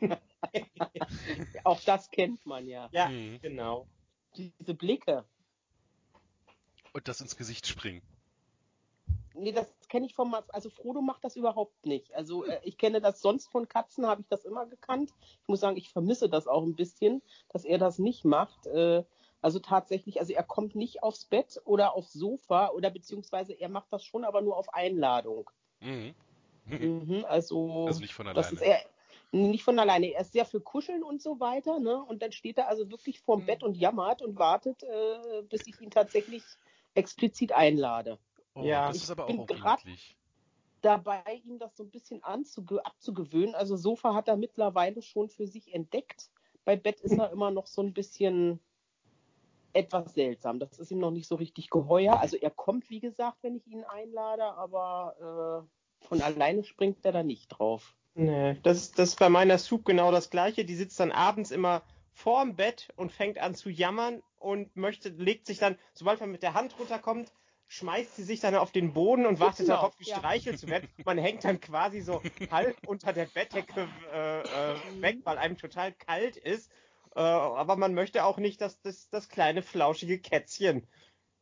Auch das kennt man ja. Ja, mhm. genau. Diese Blicke. Und das ins Gesicht springen. Nee, das kenne ich vom, also Frodo macht das überhaupt nicht. Also äh, ich kenne das sonst von Katzen, habe ich das immer gekannt. Ich muss sagen, ich vermisse das auch ein bisschen, dass er das nicht macht. Äh, also tatsächlich, also er kommt nicht aufs Bett oder aufs Sofa oder beziehungsweise er macht das schon, aber nur auf Einladung. Mhm. Mhm, also, also nicht von alleine. Das ist eher, nicht von alleine. Er ist sehr für Kuscheln und so weiter, ne? Und dann steht er also wirklich vorm mhm. Bett und jammert und wartet, äh, bis ich ihn tatsächlich explizit einlade. Oh, ja, das ist aber auch unglücklich. Dabei, ihm das so ein bisschen anzuge abzugewöhnen. Also Sofa hat er mittlerweile schon für sich entdeckt. Bei Bett ist er immer noch so ein bisschen etwas seltsam. Das ist ihm noch nicht so richtig geheuer. Also er kommt, wie gesagt, wenn ich ihn einlade, aber äh, von alleine springt er da nicht drauf. Nee, das ist, das ist bei meiner Soup genau das gleiche. Die sitzt dann abends immer vorm Bett und fängt an zu jammern und möchte, legt sich dann, sobald man mit der Hand runterkommt, schmeißt sie sich dann auf den Boden und wartet genau, darauf, gestreichelt ja. zu werden. Man hängt dann quasi so halb unter der Bettdecke äh, äh, weg, weil einem total kalt ist. Äh, aber man möchte auch nicht, dass das, das kleine flauschige Kätzchen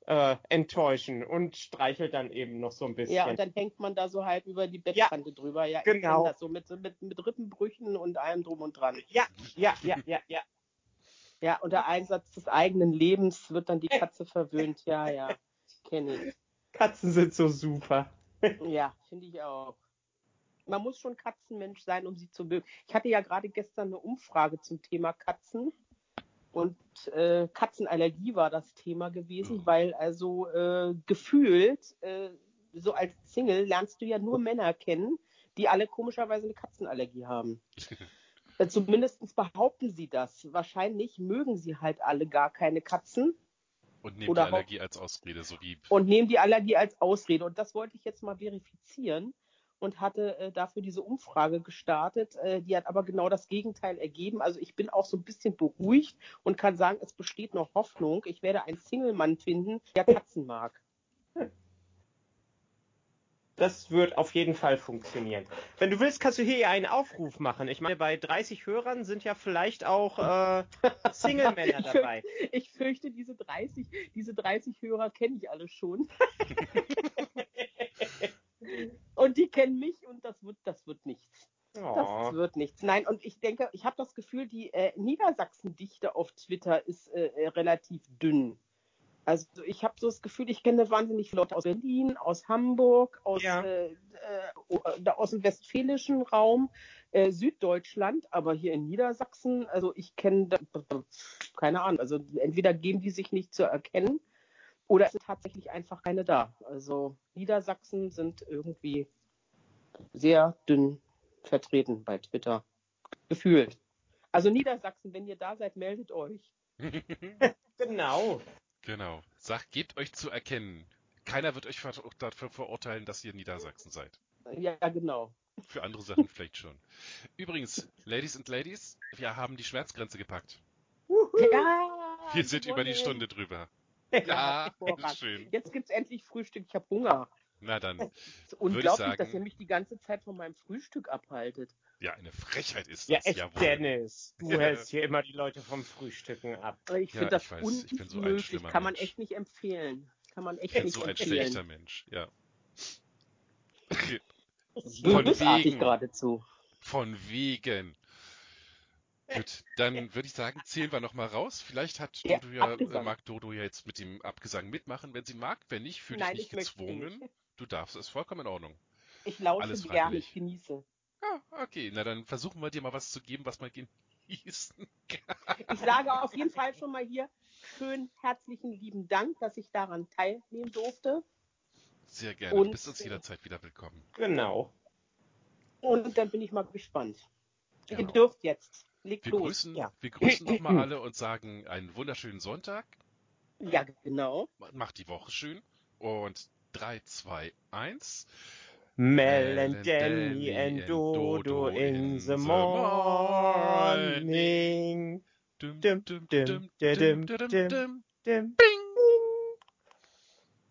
äh, enttäuschen und streichelt dann eben noch so ein bisschen. Ja, und dann hängt man da so halb über die Bettkante ja, drüber. Ja, genau. das so mit, mit, mit Rippenbrüchen und allem drum und dran. Ja, ja, ja, ja, ja. Ja, unter Einsatz des eigenen Lebens wird dann die Katze verwöhnt. Ja, ja, kenne ich. Katzen sind so super. ja, finde ich auch. Man muss schon Katzenmensch sein, um sie zu mögen. Ich hatte ja gerade gestern eine Umfrage zum Thema Katzen und äh, Katzenallergie war das Thema gewesen, weil also äh, gefühlt, äh, so als Single lernst du ja nur Männer kennen, die alle komischerweise eine Katzenallergie haben. äh, Zumindest behaupten sie das. Wahrscheinlich mögen sie halt alle gar keine Katzen. Und nehmen die Allergie als Ausrede, so wie. Und nehmen die Allergie als Ausrede. Und das wollte ich jetzt mal verifizieren und hatte äh, dafür diese Umfrage gestartet. Äh, die hat aber genau das Gegenteil ergeben. Also ich bin auch so ein bisschen beruhigt und kann sagen, es besteht noch Hoffnung. Ich werde einen Single-Mann finden, der Katzen mag. Das wird auf jeden Fall funktionieren. Wenn du willst, kannst du hier einen Aufruf machen. Ich meine, bei 30 Hörern sind ja vielleicht auch äh, Single-Männer dabei. Ich fürchte, diese 30, diese 30 Hörer kenne ich alle schon. und die kennen mich und das wird, das wird nichts. Oh. Das wird nichts. Nein, und ich denke, ich habe das Gefühl, die äh, Niedersachsen-Dichte auf Twitter ist äh, äh relativ dünn. Also ich habe so das Gefühl, ich kenne wahnsinnig viele Leute aus Berlin, aus Hamburg, aus, ja. äh, äh, aus dem westfälischen Raum, äh, Süddeutschland, aber hier in Niedersachsen, also ich kenne, keine Ahnung, also entweder geben die sich nicht zu erkennen oder es sind tatsächlich einfach keine da. Also Niedersachsen sind irgendwie sehr dünn vertreten bei Twitter. Gefühlt. Also Niedersachsen, wenn ihr da seid, meldet euch. genau. Genau. Sagt, gebt euch zu erkennen. Keiner wird euch dafür verurteilen, dass ihr Niedersachsen seid. Ja, genau. Für andere Sachen vielleicht schon. Übrigens, Ladies and Ladies, wir haben die Schmerzgrenze gepackt. Ja! Wir sind über die Stunde drüber. Ja, ja schön. Jetzt gibt's endlich Frühstück. Ich habe Hunger. Na dann. Es ist unglaublich, sagen, dass ihr mich die ganze Zeit von meinem Frühstück abhaltet. Ja, eine Frechheit ist das. Ja, echt, jawohl. Dennis. Du hältst hier immer die Leute vom Frühstücken ab. Ich finde ja, das weiß, unmöglich. So Kann man Mensch. echt nicht empfehlen. Kann man echt nicht so empfehlen. ein schlechter Mensch, ja. von wegen. geradezu. Von wegen. Gut, dann würde ich sagen, zählen wir nochmal raus. Vielleicht hat ja, Dodo ja, äh, mag Dodo ja jetzt mit dem Abgesang mitmachen, wenn sie mag. Wenn nicht, fühle dich nicht gezwungen. Nicht. Du darfst, ist vollkommen in Ordnung. Ich lausche gerne, ich genieße. Ja, okay. Na, dann versuchen wir dir mal was zu geben, was man genießen kann. Ich sage auf jeden Fall schon mal hier schön herzlichen lieben Dank, dass ich daran teilnehmen durfte. Sehr gerne. Und, du bist uns jederzeit wieder willkommen. Genau. Und dann bin ich mal gespannt. Genau. Ihr dürft jetzt. Legt wir los. Grüßen, ja. Wir grüßen nochmal alle und sagen einen wunderschönen Sonntag. Ja, genau. Macht die Woche schön. Und 3, 2, 1. Mel and Danny and Dodo in the morning. Dum, dum, dum, dum, dum, dum, dum, dum, dum.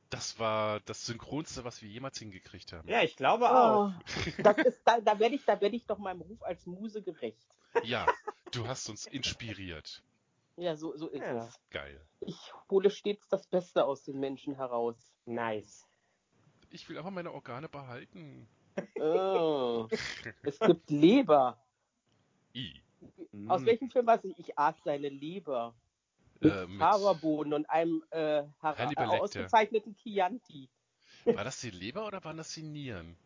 Das war das Synchronste, was wir jemals hingekriegt haben. Ja, ich glaube auch. Oh, das ist, da, da werde ich, da werde ich doch meinem Ruf als Muse gerecht. Ja, du hast uns inspiriert. Ja, so, so ist ja. es. Geil. Ich hole stets das Beste aus den Menschen heraus. Nice. Ich will aber meine Organe behalten. Oh. es gibt Leber. I. Aus mm. welchem Film weiß ich? Ich aß seine Leber. Mit, äh, mit Haferbohnen und einem äh, ausgezeichneten Chianti. War das die Leber oder waren das die Nieren?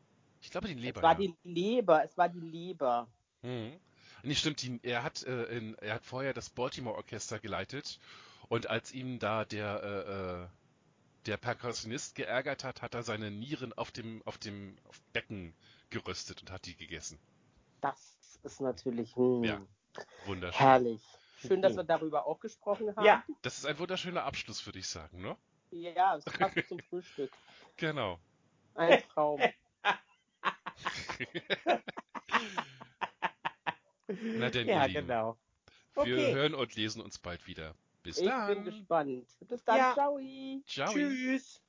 Ich glaube die Leber. Es war ja. die Leber, es war die Leber. Mhm. Nee, stimmt, die, er, hat, äh, in, er hat vorher das Baltimore Orchester geleitet und als ihm da der, äh, äh der Perkussionist geärgert hat, hat er seine Nieren auf dem, auf dem auf Becken geröstet und hat die gegessen. Das ist natürlich hm, ja, wunderschön. herrlich. Schön, dass wir darüber auch gesprochen haben. Ja. Das ist ein wunderschöner Abschluss, würde ich sagen, ne? Ja, es passt zum Frühstück. Genau. Ein Traum. Na denn, ja, genau. Wir okay. hören und lesen uns bald wieder. Bis ich dann. Ich bin gespannt. Bis dann. Ja. Ciao. Ciao. Tschüss.